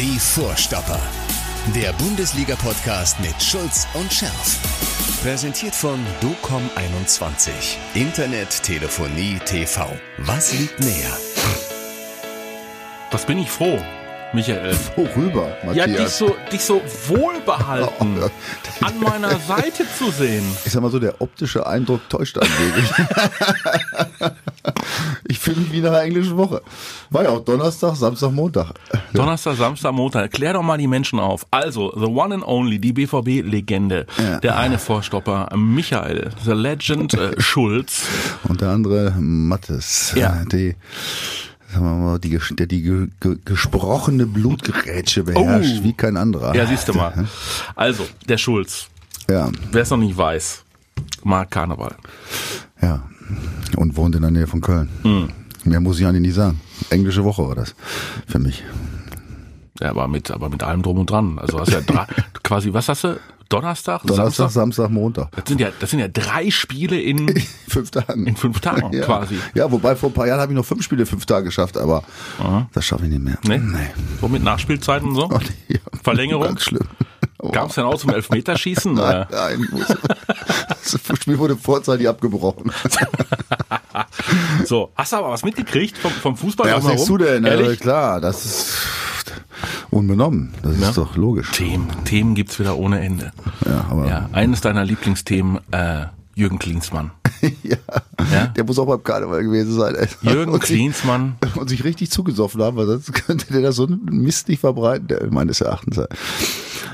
Die Vorstopper. Der Bundesliga-Podcast mit Schulz und Scherf. Präsentiert von DOCOM21. Internet, Telefonie, TV. Was liegt näher? Was bin ich froh, Michael. Worüber, Ja, dich Matthias? so, dich so wohlbehalten Oh, an meiner Seite zu sehen. Ich sag mal so, der optische Eindruck täuscht ein wenig. ich fühle mich wie in einer englischen Woche. War ja auch Donnerstag, Samstag, Montag. Donnerstag, Samstag, Montag. Klär doch mal die Menschen auf. Also, the one and only, die BVB-Legende. Ja. Der eine Vorstopper, Michael, the legend äh, Schulz. Und der andere Mattes. Ja. Die, sagen wir mal, die, der die ge, ge, gesprochene Blutgerätsche beherrscht, Oh. wie kein anderer. Ja, siehst du mal. Also, der Schulz. Ja, Wer es noch nicht weiß, mag Karneval. ja. Und wohnt in der Nähe von Köln. Hm. Mehr muss ich eigentlich nicht sagen. Englische Woche war das für mich. Ja, aber mit, aber mit allem drum und dran. Also hast ja drei, quasi, was hast du? Donnerstag? Donnerstag, Samstag? Samstag, Montag. Das sind ja, das sind ja drei Spiele in, Fünf Tagen. in fünf Tagen ja. quasi. Ja, wobei vor ein paar Jahren habe ich noch fünf Spiele fünf Tage geschafft, aber das schaffe ich nicht mehr. Ne? Nee. So mit Nachspielzeiten und so? Oh, nee, ja. Verlängerung? Ganz schlimm. Gab es denn auch zum Elfmeterschießen? Nein, nein, muss. Das Spiel wurde vorzeitig abgebrochen. So, hast du aber was mitgekriegt vom, vom Fußball Ja, was denkst du denn? Ja, Ehrlich? klar, das ist unbenommen. Das ist Ja. doch logisch. Themen, Themen gibt's wieder ohne Ende. Ja, aber Ja, eines deiner Lieblingsthemen, äh, Jürgen Klinsmann. ja. Ja? der muss auch beim Karneval gewesen sein. ey. Jürgen und sich, Klinsmann, und sich richtig zugesoffen haben, weil sonst könnte der da so einen Mist nicht verbreiten, der meines Erachtens.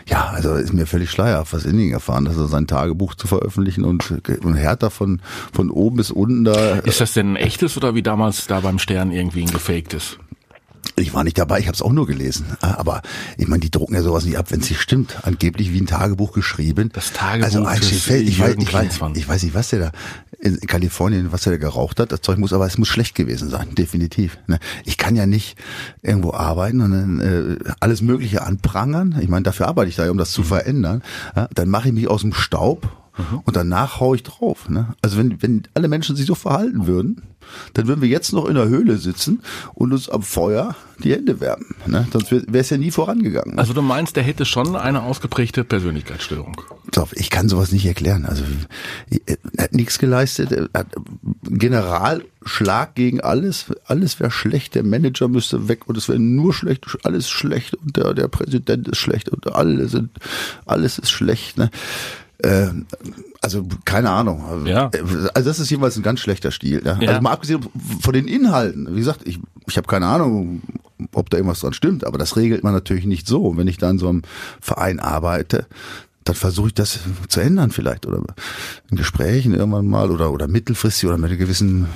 Ja, also ist mir völlig schleierhaft, was Inning erfahren, dass er sein Tagebuch zu veröffentlichen und, und Hertha von, von oben bis unten da. ist das denn ein echtes oder wie damals da beim Stern irgendwie ein gefaktes? Ich war nicht dabei, ich habe es auch nur gelesen. Aber ich meine, die drucken ja sowas nicht ab, wenn es nicht stimmt. Angeblich wie ein Tagebuch geschrieben. Das Tagebuch also des ich, weiß, ich, weiß, ich weiß nicht, was der da in Kalifornien, was der da geraucht hat. Das Zeug muss, aber es muss schlecht gewesen sein, definitiv. ne? Ich kann ja nicht irgendwo arbeiten und dann äh, alles Mögliche anprangern. Ich meine, dafür arbeite ich da, um das zu verändern. Dann mache ich mich aus dem Staub. Und danach hau ich drauf. Ne? Also wenn, wenn alle Menschen sich so verhalten würden, dann würden wir jetzt noch in der Höhle sitzen und uns am Feuer die Hände wärmen. Ne? Sonst wäre es ja nie vorangegangen. Ne? Also du meinst, der hätte schon eine ausgeprägte Persönlichkeitsstörung. Ich kann sowas nicht erklären. Also er hat nichts geleistet. Er hat Generalschlag gegen alles. Alles wäre schlecht. Der Manager müsste weg und es wäre nur schlecht. Alles schlecht und der, der Präsident ist schlecht und alle sind, alles ist schlecht. Ne? Äh, also keine Ahnung. Ja. Also das ist jeweils ein ganz schlechter Stil. Ja? Ja. Also mal abgesehen von den Inhalten. Wie gesagt, ich, ich habe keine Ahnung, ob da irgendwas dran stimmt, aber das regelt man natürlich nicht so. Wenn ich da in so einem Verein arbeite, dann versuche ich das zu ändern vielleicht oder in Gesprächen irgendwann mal oder oder mittelfristig oder mit einer gewissen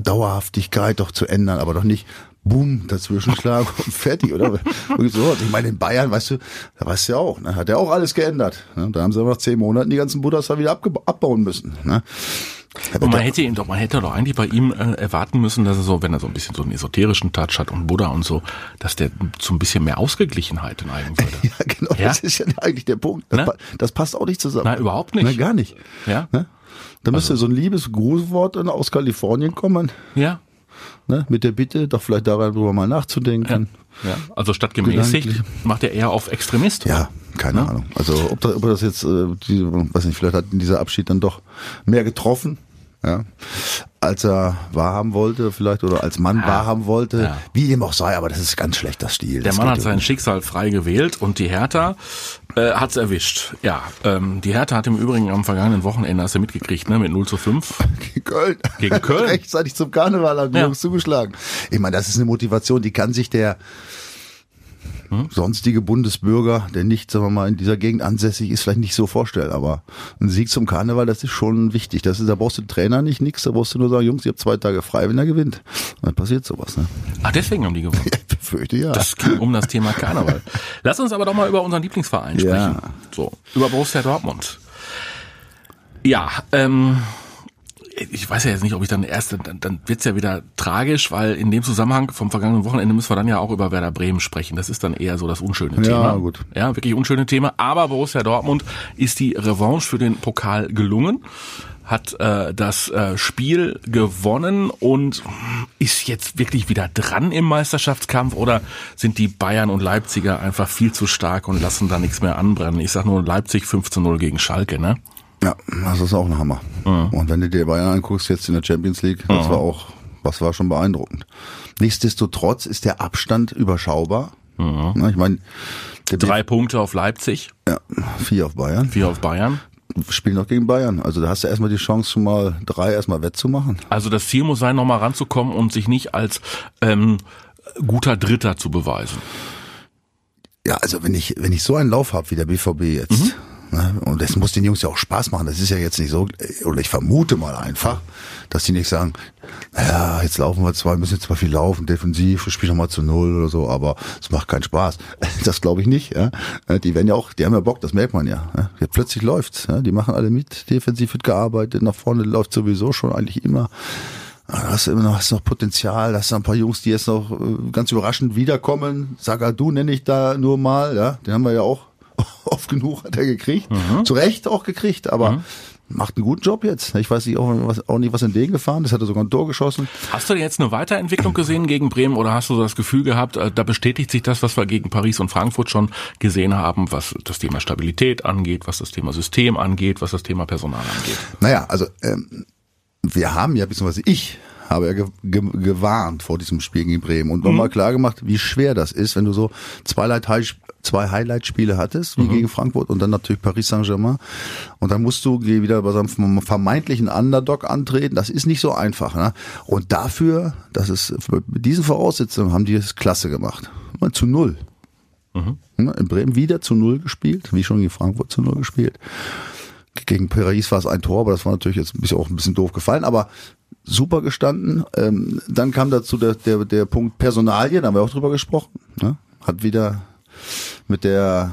Dauerhaftigkeit doch zu ändern, aber doch nicht boom dazwischenschlagen und fertig oder Irgendwie so. Ich meine in Bayern, weißt du, da weißt du ja auch, ne, hat ja auch alles geändert. Ne? Da haben sie nach zehn Monaten die ganzen Buddhas da wieder abbauen müssen. Ne? Und man hätte ihn doch, man hätte doch eigentlich bei ihm äh, erwarten müssen, dass er so, wenn er so ein bisschen so einen esoterischen Touch hat und Buddha und so, dass der zu ein bisschen mehr Ausgeglichenheit neigen würde. Ja, genau, Ja? das ist ja eigentlich der Punkt. Das, Ne? pa- das passt auch nicht zusammen. Nein, überhaupt nicht. Nein, gar nicht. Ja? Ne? Da müsste so ein liebes Grußwort aus Kalifornien kommen, Ja. Ne? mit der Bitte, doch vielleicht darüber mal nachzudenken. ja. Also statt gemäßigt Gedanklich. macht er eher auf Extremist. Ja, keine Ahnung. Also ob, da, ob das jetzt, äh, die, weiß nicht, vielleicht hat dieser Abschied dann doch mehr getroffen, ja, als er wahrhaben wollte, vielleicht oder als Mann wahrhaben wollte. Ja. Wie dem auch sei, aber das ist ganz schlechter Stil. Der Das Mann hat ja sein nicht. Schicksal frei gewählt und die Hertha äh, hat's erwischt. Ja, ähm, die Hertha hat im Übrigen am vergangenen Wochenende, hast du mitgekriegt, ne, mit 0 zu 5. Gegen Köln. Gegen Köln. Rechtzeitig zum Karneval haben die Ja. Jungs zugeschlagen. Ich meine, das ist eine Motivation, die kann sich der Hm? sonstige Bundesbürger, der nicht, sagen wir mal, in dieser Gegend ansässig ist, vielleicht nicht so vorstellen. Aber ein Sieg zum Karneval, das ist schon wichtig. Das ist, da brauchst du den Trainer nicht nix, da brauchst du nur sagen, Jungs, ihr habt zwei Tage frei, wenn er gewinnt. Und dann passiert sowas, ne? Ach, deswegen haben die gewonnen. Ich befürchte ja. Das ging um das Thema Karneval. Lass uns aber doch mal über unseren Lieblingsverein sprechen. Ja. So, über Borussia Dortmund. Ja, ähm, ich weiß ja jetzt nicht, ob ich dann erst, dann, dann wird's ja wieder tragisch, weil in dem Zusammenhang vom vergangenen Wochenende müssen wir dann ja auch über Werder Bremen sprechen. Das ist dann eher so das unschöne Thema. gut. Ja, wirklich unschöne Thema. Aber Borussia Dortmund ist die Revanche für den Pokal gelungen. hat äh, das äh, Spiel gewonnen und ist jetzt wirklich wieder dran im Meisterschaftskampf oder sind die Bayern und Leipziger einfach viel zu stark und lassen da nichts mehr anbrennen? Ich sag nur Leipzig 5 zu 0 gegen Schalke, ne? Ja, das ist auch ein Hammer. Mhm. Und wenn du dir Bayern anguckst jetzt in der Champions League, das mhm. war auch, was war schon beeindruckend. Nichtsdestotrotz ist der Abstand überschaubar. Mhm. Ich meine, drei Punkte auf Leipzig. Ja, vier auf Bayern. Vier auf Bayern. Spielen noch gegen Bayern. Also da hast du erstmal die Chance, schon mal drei erstmal wettzumachen. Also das Ziel muss sein, nochmal ranzukommen und sich nicht als ähm, guter Dritter zu beweisen. Ja, also wenn ich, wenn ich so einen Lauf habe wie der BVB jetzt, mhm. Ne? Und das muss den Jungs ja auch Spaß machen. Das ist ja jetzt nicht so, oder ich vermute mal einfach, dass die nicht sagen, ja, jetzt laufen wir zwar, müssen jetzt zwar viel laufen, defensiv, spielen nochmal zu null oder so, aber es macht keinen Spaß. Das glaube ich nicht. Ja? Die werden ja auch, die haben ja Bock, das merkt man ja. ja? Plötzlich läuft's. Ja? Die machen alle mit, defensiv wird gearbeitet, nach vorne läuft sowieso schon eigentlich immer. Da hast du immer noch, hast noch Potenzial, da hast du ein paar Jungs, die jetzt noch äh, ganz überraschend wiederkommen. Sagadu nenne ich da nur mal, ja, den haben wir ja auch oft genug hat er gekriegt. Mhm. Zu Recht auch gekriegt, aber mhm. macht einen guten Job jetzt. Ich weiß nicht, auch, was, auch nicht, was in den gefahren ist. Hat er sogar ein Tor geschossen. Hast du jetzt eine Weiterentwicklung gesehen gegen Bremen oder hast du das Gefühl gehabt, äh, da bestätigt sich das, was wir gegen Paris und Frankfurt schon gesehen haben, was das Thema Stabilität angeht, was das Thema System angeht, was das Thema Personal angeht? Naja, also ähm, wir haben ja, beziehungsweise ich habe er ge ge gewarnt vor diesem Spiel gegen Bremen und nochmal mhm. klar gemacht, wie schwer das ist, wenn du so zwei, zwei Highlight-Spiele hattest, wie mhm. gegen Frankfurt und dann natürlich Paris Saint-Germain. Und dann musst du wieder bei so einem vermeintlichen Underdog antreten. Das ist nicht so einfach. Ne? Und dafür, das ist mit diesen Voraussetzungen haben die es klasse gemacht. Zu null. Mhm. In Bremen wieder zu null gespielt, wie schon gegen Frankfurt zu null gespielt. Gegen Paris war es ein Tor, aber das war natürlich jetzt ein bisschen, auch ein bisschen doof gefallen. Aber super gestanden. Ähm, dann kam dazu der, der, der Punkt Personalien, da haben wir auch drüber gesprochen. Ne? Hat wieder mit der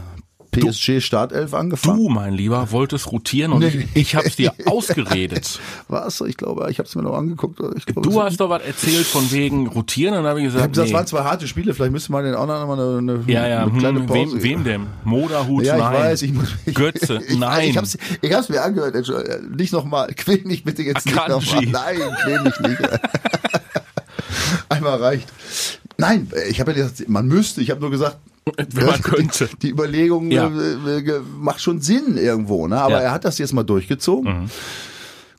PSG Startelf angefangen. Du, mein Lieber, wolltest rotieren und nee. ich, ich hab's dir ausgeredet. Was? Ich glaube, ich hab's mir noch angeguckt. Glaube, du hast doch was erzählt von wegen rotieren und dann habe ich gesagt, ich hab gesagt, nee. das waren zwei harte Spiele, vielleicht müsste man den auch noch mal eine, eine, ja, ja. eine kleine hm, Pause. Wem, wem denn? Moderhut, ja, ich nein. Weiß, ich muss, ich, Götze, ich, nein. Ich hab's, ich hab's mir angehört, nicht nochmal, quäl mich bitte jetzt Akanji. nicht nochmal. Nein, quäl mich nicht. Einmal reicht. Nein, ich habe ja gesagt, man müsste, ich habe nur gesagt, wenn man könnte. Die, die Überlegung ja. äh, äh macht schon Sinn irgendwo, ne? Aber ja. er hat das jetzt mal durchgezogen. Mhm.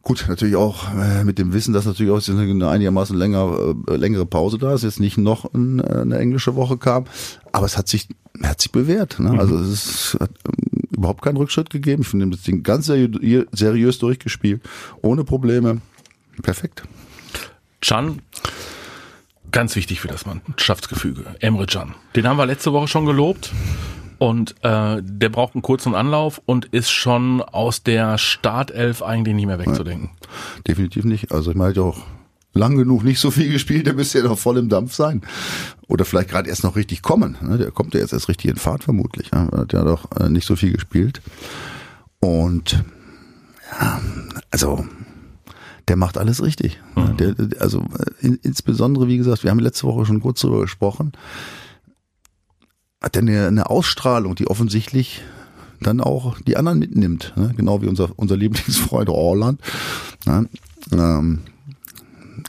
Gut, natürlich auch äh, mit dem Wissen, dass natürlich auch eine einigermaßen länger, längere Pause da ist, jetzt nicht noch ein, eine englische Woche kam, aber es hat sich, hat sich bewährt. Ne? Mhm. Also es ist, hat ähm, überhaupt keinen Rückschritt gegeben. Ich finde das Ding ganz seriös, seriös durchgespielt, ohne Probleme. Perfekt. Chan Ganz wichtig für das Mannschaftsgefüge. Emre Can. Den haben wir letzte Woche schon gelobt. Und äh, der braucht einen kurzen Anlauf und ist schon aus der Startelf eigentlich nicht mehr wegzudenken. Ja, definitiv nicht. Also ich meine, auch lang genug nicht so viel gespielt, der müsste ja noch voll im Dampf sein. Oder vielleicht gerade erst noch richtig kommen. Ne? Der kommt ja jetzt erst richtig in Fahrt vermutlich. Er hat ja doch äh, nicht so viel gespielt. Und ja, also der macht alles richtig. Mhm. Der, also äh, in, insbesondere, wie gesagt, wir haben letzte Woche schon kurz darüber gesprochen, hat er eine, eine Ausstrahlung, die offensichtlich dann auch die anderen mitnimmt, ne? genau wie unser unser Lieblingsfreund Orland. Ne? Ähm,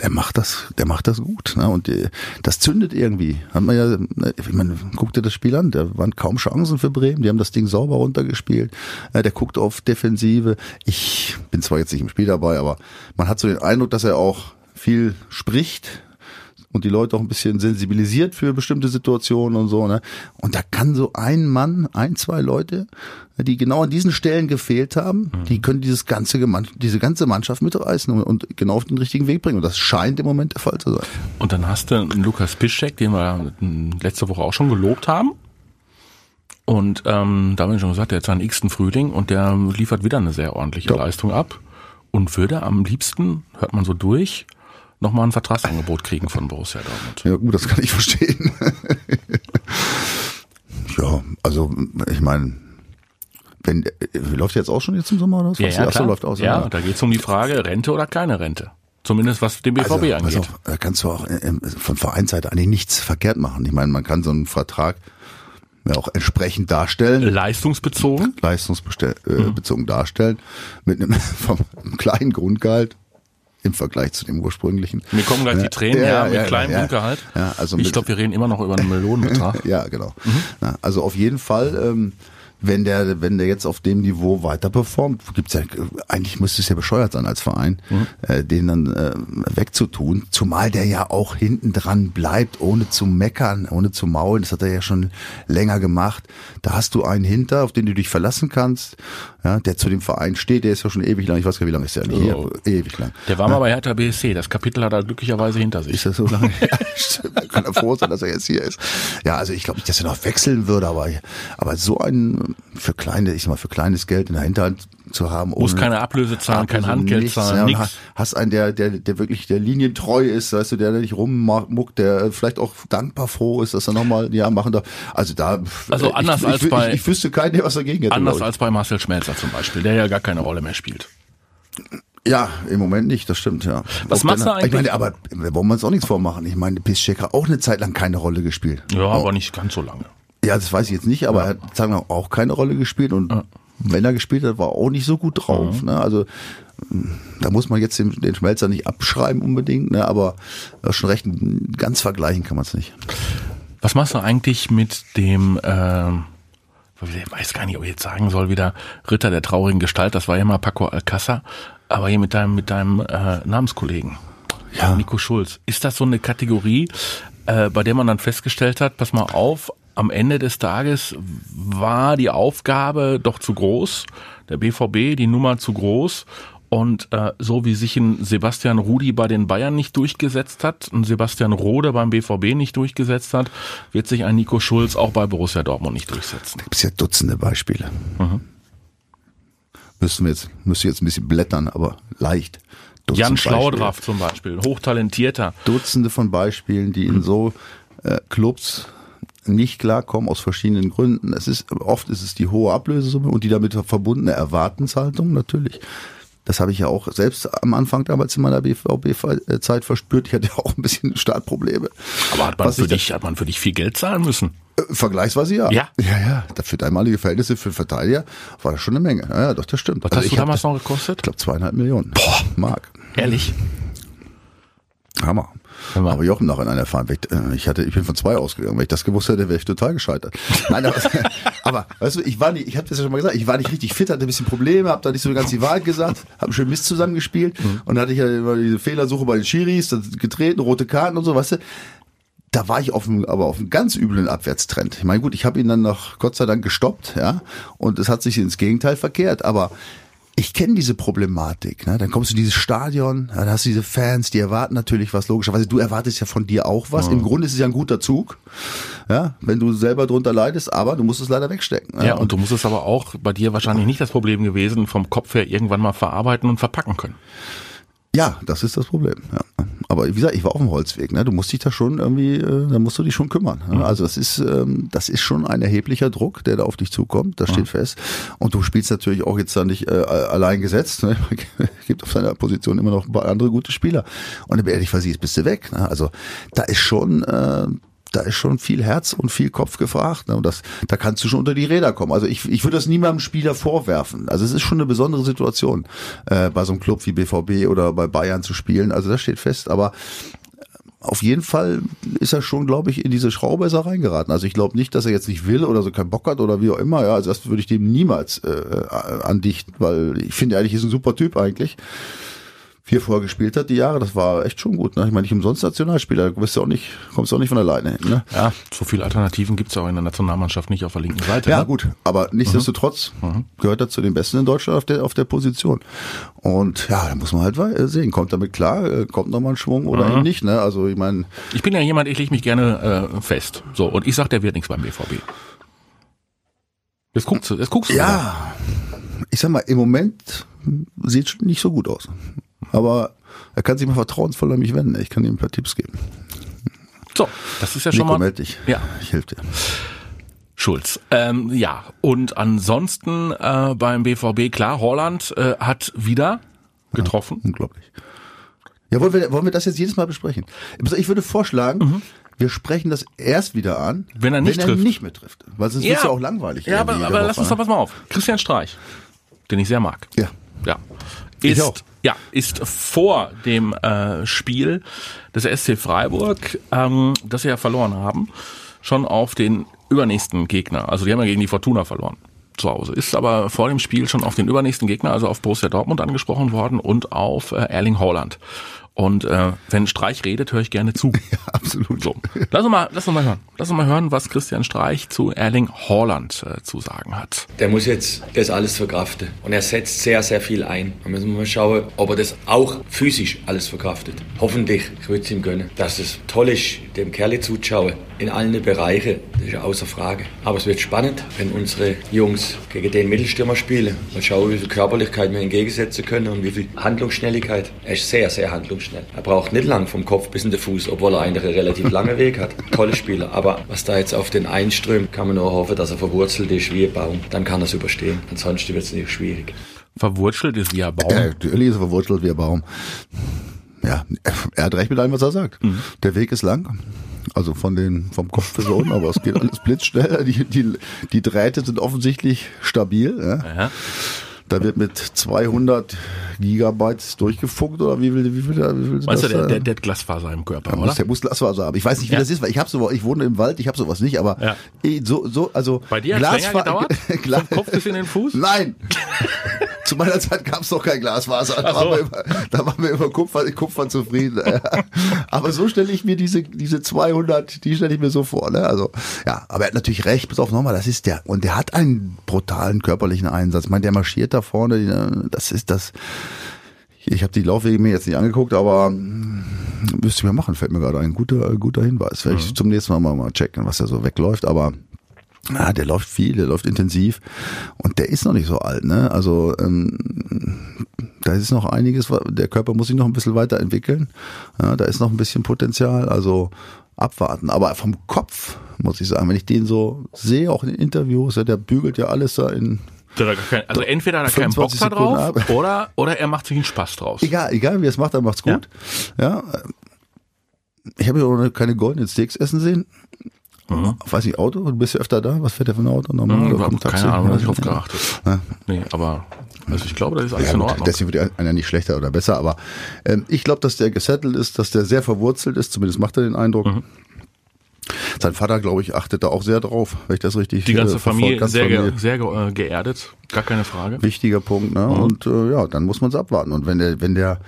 der macht das, der macht das gut. Ne? Und die, das zündet irgendwie. Hat man ja, ne, ich meine, guck dir das Spiel an, da waren kaum Chancen für Bremen, die haben das Ding sauber runtergespielt. der guckt auf Defensive. Ich bin zwar jetzt nicht im Spiel dabei, aber man hat so den Eindruck, dass er auch viel spricht und die Leute auch ein bisschen sensibilisiert für bestimmte Situationen und so. Ne? Und da kann so ein Mann, ein, zwei Leute, die genau an diesen Stellen gefehlt haben, mhm. die können dieses ganze diese ganze Mannschaft mitreißen und, und, genau auf den richtigen Weg bringen. Und das scheint im Moment der Fall zu sein. Und dann hast du einen Lukas Piszczek, den wir letzte Woche auch schon gelobt haben. Und ähm, da haben wir schon gesagt, der hat seinen x-ten Frühling und der liefert wieder eine sehr ordentliche ja. Leistung ab. Und würde am liebsten, hört man so durch, nochmal ein Vertragsangebot kriegen von Borussia Dortmund. Ja gut, das kann ich verstehen. ja, also ich meine, wenn läuft jetzt auch schon jetzt im Sommer oder was? Ja, ja, klar. läuft aus, ja, ja, da geht es um die Frage Rente oder keine Rente. Zumindest was den BVB also, angeht. Auf, da kannst du auch äh, von Vereinsseite eigentlich nichts verkehrt machen. Ich meine, man kann so einen Vertrag ja auch entsprechend darstellen. Leistungsbezogen? Leistungsbezogen äh, darstellen. Mit einem, vom, einem kleinen Grundgehalt im Vergleich zu dem ursprünglichen. Mir kommen gleich die Tränen, ja, ja, mit ja, kleinem ja, Grundgehalt. Ja, also ich glaube, wir reden immer noch über einen Millionenbetrag. ja, genau. Mhm. Na, also auf jeden Fall ähm, wenn der, wenn der jetzt auf dem Niveau weiter performt, gibt's ja, eigentlich müsste es ja bescheuert sein als Verein, mhm. äh, den dann äh, wegzutun. Zumal der ja auch hinten dran bleibt, ohne zu meckern, ohne zu maulen. Das hat er ja schon länger gemacht. Da hast du einen hinter, auf den du dich verlassen kannst, ja, der zu dem Verein steht. Der ist ja schon ewig lang. Ich weiß gar nicht, wie lange ist der oh. hier? Ewig lang. Der war ja. mal bei Hertha BSC. Das Kapitel hat er glücklicherweise hinter sich. Ist das so lange? ja, stimmt. Da kann er froh sein, dass er jetzt hier ist. Ja, also ich glaube nicht, dass er noch wechseln würde, aber, aber so ein für kleine, ich sag mal, für kleines Geld in der Hinterhand zu haben. Muss keine Ablöse zahlen, kein Handgeld nichts, zahlen, ja. Hast einen, der, der, der wirklich der linientreu ist, weißt du, der nicht rummuckt, der vielleicht auch dankbar froh ist, dass er nochmal ja machen darf. Also da, also anders ich, als ich, bei, ich, ich wüsste keinen, der was dagegen hätte. Anders als bei Marcel Schmelzer zum Beispiel, der ja gar keine Rolle mehr spielt. Ja, im Moment nicht, das stimmt, ja. Was Ob machst du eigentlich? Ich meine, aber wollen wir uns auch nichts vormachen. Ich meine, Piszczek hat auch eine Zeit lang keine Rolle gespielt. Ja, oh. aber nicht ganz so lange. Ja, das weiß ich jetzt nicht, aber er hat sagen wir, auch keine Rolle gespielt und ja. wenn er gespielt hat, war auch nicht so gut drauf. Mhm. Ne? Also da muss man jetzt den, den Schmelzer nicht abschreiben unbedingt, ne? aber schon recht ganz vergleichen kann man es nicht. Was machst du eigentlich mit dem, äh, ich weiß gar nicht, ob ich jetzt sagen soll, wieder Ritter der traurigen Gestalt, das war ja mal Paco Alcázar, aber hier mit deinem, mit deinem äh, Namenskollegen. Ja. Nico Schulz. Ist das so eine Kategorie, äh, bei der man dann festgestellt hat, pass mal auf, am Ende des Tages war die Aufgabe doch zu groß, der BVB die Nummer zu groß und äh, so wie sich ein Sebastian Rudi bei den Bayern nicht durchgesetzt hat, ein Sebastian Rode beim BVB nicht durchgesetzt hat, wird sich ein Nico Schulz auch bei Borussia Dortmund nicht durchsetzen. Da gibt ja Dutzende Beispiele. Mhm. Müssen wir jetzt, müssen jetzt ein bisschen blättern, aber leicht. Dutzend Jan Schlaudraff zum Beispiel, hochtalentierter. Dutzende von Beispielen, die in so äh, Clubs nicht klarkommen aus verschiedenen Gründen. Es ist oft ist es die hohe Ablösesumme und die damit verbundene Erwartenshaltung natürlich. Das habe ich ja auch selbst am Anfang damals in meiner BVB-Zeit verspürt. Ich hatte ja auch ein bisschen Startprobleme. Aber hat man, für dich, hat man für dich viel Geld zahlen müssen? Äh, vergleichsweise ja. Ja. Ja, ja. Für damalige Verhältnisse für Verteidiger war das schon eine Menge. Ja, ja doch, das stimmt. Was also hast du damals noch gekostet? Ich glaube zweieinhalb Millionen. Boah. Mark. Ehrlich? Hammer. Aber Jochen noch in einer erfahren. Äh, ich hatte, ich bin von zwei ausgegangen. Wenn ich das gewusst hätte, wäre ich total gescheitert. Nein, aber, aber weißt du, ich war nicht, ich habe das ja schon mal gesagt, ich war nicht richtig fit, hatte ein bisschen Probleme, habe da nicht so ganz die Wahrheit gesagt, habe schön Mist zusammengespielt mhm. und hatte ich ja immer diese Fehlersuche bei den Schiris, getreten, rote Karten und so, weißt du da war ich auf einem, aber auf einem ganz üblen Abwärtstrend. Ich meine, gut, ich habe ihn dann noch Gott sei Dank gestoppt, ja, und es hat sich ins Gegenteil verkehrt. Aber ich kenne diese Problematik. Ne? Dann kommst du in dieses Stadion, dann hast du diese Fans, die erwarten natürlich was, logischerweise. Du erwartest ja von dir auch was. Ja. Im Grunde ist es ja ein guter Zug, ja, wenn du selber drunter leidest, aber du musst es leider wegstecken. Ja, ja und, und du musst es aber auch bei dir wahrscheinlich nicht das Problem gewesen, vom Kopf her irgendwann mal verarbeiten und verpacken können. Ja, das ist das Problem. Ja. Aber wie gesagt, ich war auf dem Holzweg. Ne? Du musst dich da schon irgendwie, äh, da musst du dich schon kümmern. Ne? Mhm. Also das ist, ähm, das ist schon ein erheblicher Druck, der da auf dich zukommt. Das steht mhm. fest. Und du spielst natürlich auch jetzt da nicht äh, allein gesetzt. Ne? gibt auf deiner Position immer noch ein paar andere gute Spieler. Und wenn du ehrlich versiehst, bist du weg. Ne? Also da ist schon äh, da ist schon viel Herz und viel Kopf gefragt. Ne? Und das, da kannst du schon unter die Räder kommen. Also ich, ich würde das niemandem Spieler vorwerfen. Also es ist schon eine besondere Situation, äh, bei so einem Club wie BVB oder bei Bayern zu spielen. Also das steht fest. Aber auf jeden Fall ist er schon, glaube ich, in diese Schraubesser reingeraten. Also ich glaube nicht, dass er jetzt nicht will oder so keinen Bock hat oder wie auch immer. Ja, also das würde ich dem niemals äh, andichten, weil ich finde eigentlich ist ein super Typ eigentlich vier vorher gespielt hat, die Jahre, das war echt schon gut. Ne? Ich meine, nicht umsonst Nationalspieler, du bist ja auch nicht, kommst ja auch nicht von alleine hin. Ne? Ja, so viele Alternativen gibt's ja auch in der Nationalmannschaft nicht auf der linken Seite. Ja, ne? gut, aber nichtsdestotrotz mhm. gehört er zu den Besten in Deutschland auf der, auf der Position. Und ja, da muss man halt sehen, kommt damit klar, äh, kommt nochmal ein Schwung oder mhm. eben nicht. Ne? Also ich meine. Ich bin ja jemand, ich lege mich gerne äh, fest. So, und ich sag, der wird nichts beim BVB. Jetzt guckst du, jetzt guckst du. Ja, wieder. ich sag mal, im Moment sieht nicht so gut aus. Aber er kann sich mal vertrauensvoll an mich wenden. Ich kann ihm ein paar Tipps geben. So, das ist ja schon Nico, mal. Meld dich. Ja, ich helfe dir. Schulz. Ähm, ja, und ansonsten äh, beim BVB, klar, Holland äh, hat wieder getroffen. Ja, unglaublich. Ja, wollen wir, wollen wir das jetzt jedes Mal besprechen? Ich würde vorschlagen, mhm. wir sprechen das erst wieder an, Wenn er nicht wenn er trifft. nicht mehr trifft. Weil sonst wird's ja auch langweilig. Ja, aber, aber lass uns doch ne? pass mal auf. Christian Streich, den ich sehr mag. Ja. Ja. Ist, ja, ist vor dem äh, Spiel des SC Freiburg, ähm, das sie ja verloren haben, schon auf den übernächsten Gegner. Also die haben ja gegen die Fortuna verloren zu Hause. Ist aber vor dem Spiel schon auf den übernächsten Gegner, also auf Borussia Dortmund angesprochen worden und auf äh, Erling Haaland. Und äh, wenn Streich redet, höre ich gerne zu. Ja, absolut. So, lass uns mal, lass uns mal hören. Lass uns mal hören, was Christian Streich zu Erling Haaland äh, zu sagen hat. Der muss jetzt das alles verkraften. Und er setzt sehr, sehr viel ein. Da müssen wir mal schauen, ob er das auch physisch alles verkraftet. Hoffentlich, ich würde es ihm gönnen. Dass es toll ist, dem Kerl zuzuschauen. In allen Bereichen, das ist ja außer Frage. Aber es wird spannend, wenn unsere Jungs gegen den Mittelstürmer spielen. Mal schauen, wie viel Körperlichkeit wir entgegensetzen können und wie viel Handlungsschnelligkeit. Er ist sehr, sehr handlungsschnell. Er braucht nicht lang vom Kopf bis in den Fuß, obwohl er eigentlich einen relativ langen Weg hat. Tolle Spieler. Aber was da jetzt auf den einströmt, kann man nur hoffen, dass er verwurzelt ist wie ein Baum. Dann kann er es überstehen. Ansonsten wird es nicht schwierig. Verwurzelt ist wie ein Baum. Ja, natürlich ist er verwurzelt wie ein Baum. Ja, er hat recht mit allem, was er sagt. Der Weg ist lang. Also von den, vom Kopf bis unten, aber es geht alles blitzschnell. Die, die, die Drähte sind offensichtlich stabil. Ja. Ja. Da wird mit 200 Gigabytes durchgefunkt oder wie will, wie will, wie will Weißt du, das der, der, der hat Glasfaser im Körper, Der oder? muss, der muss Glasfaser haben. Ich weiß nicht, wie Ja. das ist, weil ich habe sowas, ich wohne im Wald, ich habe sowas nicht, aber Ja. eh, so, so, also Bei dir hat's länger Glasfa- gedauert? Gla- Vom Kopf bis in den Fuß? Nein. Zu meiner Zeit gab es noch kein Glasfaser. Da, waren wir immer, da waren wir immer Kupfer, Kupfer zufrieden. aber so stelle ich mir diese, diese 200, die stelle ich mir so vor. Ne? Also ja, aber er hat natürlich recht. Pass auf nochmal, das ist der und der hat einen brutalen körperlichen Einsatz. Ich meine, der marschiert da vorne. die- Das ist das. Ich habe die Laufwege mir jetzt nicht angeguckt, aber hm, müsste ich mir machen. Fällt mir gerade ein guter, guter Hinweis. Werde ich zum nächsten Mal mal, mal checken, was da so wegläuft. Aber ja, der läuft viel, der läuft intensiv und der ist noch nicht so alt, ne? Also ähm, da ist noch einiges, der Körper muss sich noch ein bisschen weiterentwickeln. Ja, da ist noch ein bisschen Potenzial, also abwarten. Aber vom Kopf muss ich sagen, wenn ich den so sehe, auch in den Interviews, ja, der bügelt ja alles da in Also entweder hat er keinen Bock 25 da drauf ab. oder, oder er macht sich einen Spaß draus. Egal, egal wie er es macht, er macht's gut. Ja. Ich habe ja auch noch keine goldenen Steaks essen sehen. Weiß nicht, Auto? Du bist ja öfter da. Was fährt der für ein Auto? Normal Mhm, oder kommt Taxi? keine Ahnung, da hab ich drauf geachtet. Ja. Nee, aber also ich glaube, das ist alles Ja, in Ordnung. deswegen wird einer nicht schlechter oder besser, aber ähm, ich glaube, dass der gesettelt ist, dass der sehr verwurzelt ist, zumindest macht er den Eindruck. Mhm. Sein Vater, glaube ich, achtet da auch sehr drauf, wenn ich das richtig Die ganze äh. Familie Ganze sehr, ge Familie. sehr ge äh, geerdet, gar keine Frage. Wichtiger Punkt, ne? Und äh, ja, dann muss man es abwarten. Und wenn der, wenn der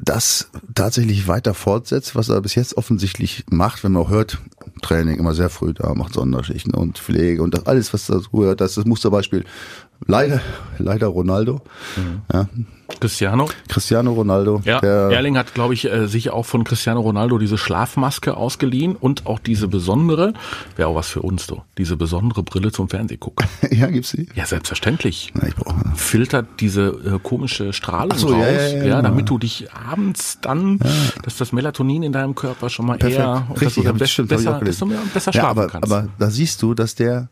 das tatsächlich weiter fortsetzt, was er bis jetzt offensichtlich macht, wenn man auch hört, Training immer sehr früh da, macht Sonderschichten und Pflege und das alles, was dazu gehört, das ist das Musterbeispiel. Leider, leider Ronaldo, ja, Cristiano. Cristiano Ronaldo, Ja, Erling hat, glaube ich, äh, sich auch von Cristiano Ronaldo diese Schlafmaske ausgeliehen und auch diese besondere, wäre auch was für uns, du, diese besondere Brille zum Fernsehgucken. ja, gibt's die? Ja, selbstverständlich. Na, ich brauche. Filtert diese äh, komische Strahlung so, raus, ja, ja, ja, genau. damit du dich abends dann, dass das Melatonin in deinem Körper schon mal Perfekt. eher und dass Richtig, du dann besser, besser ja, schlafen aber, kannst. aber da siehst du, dass der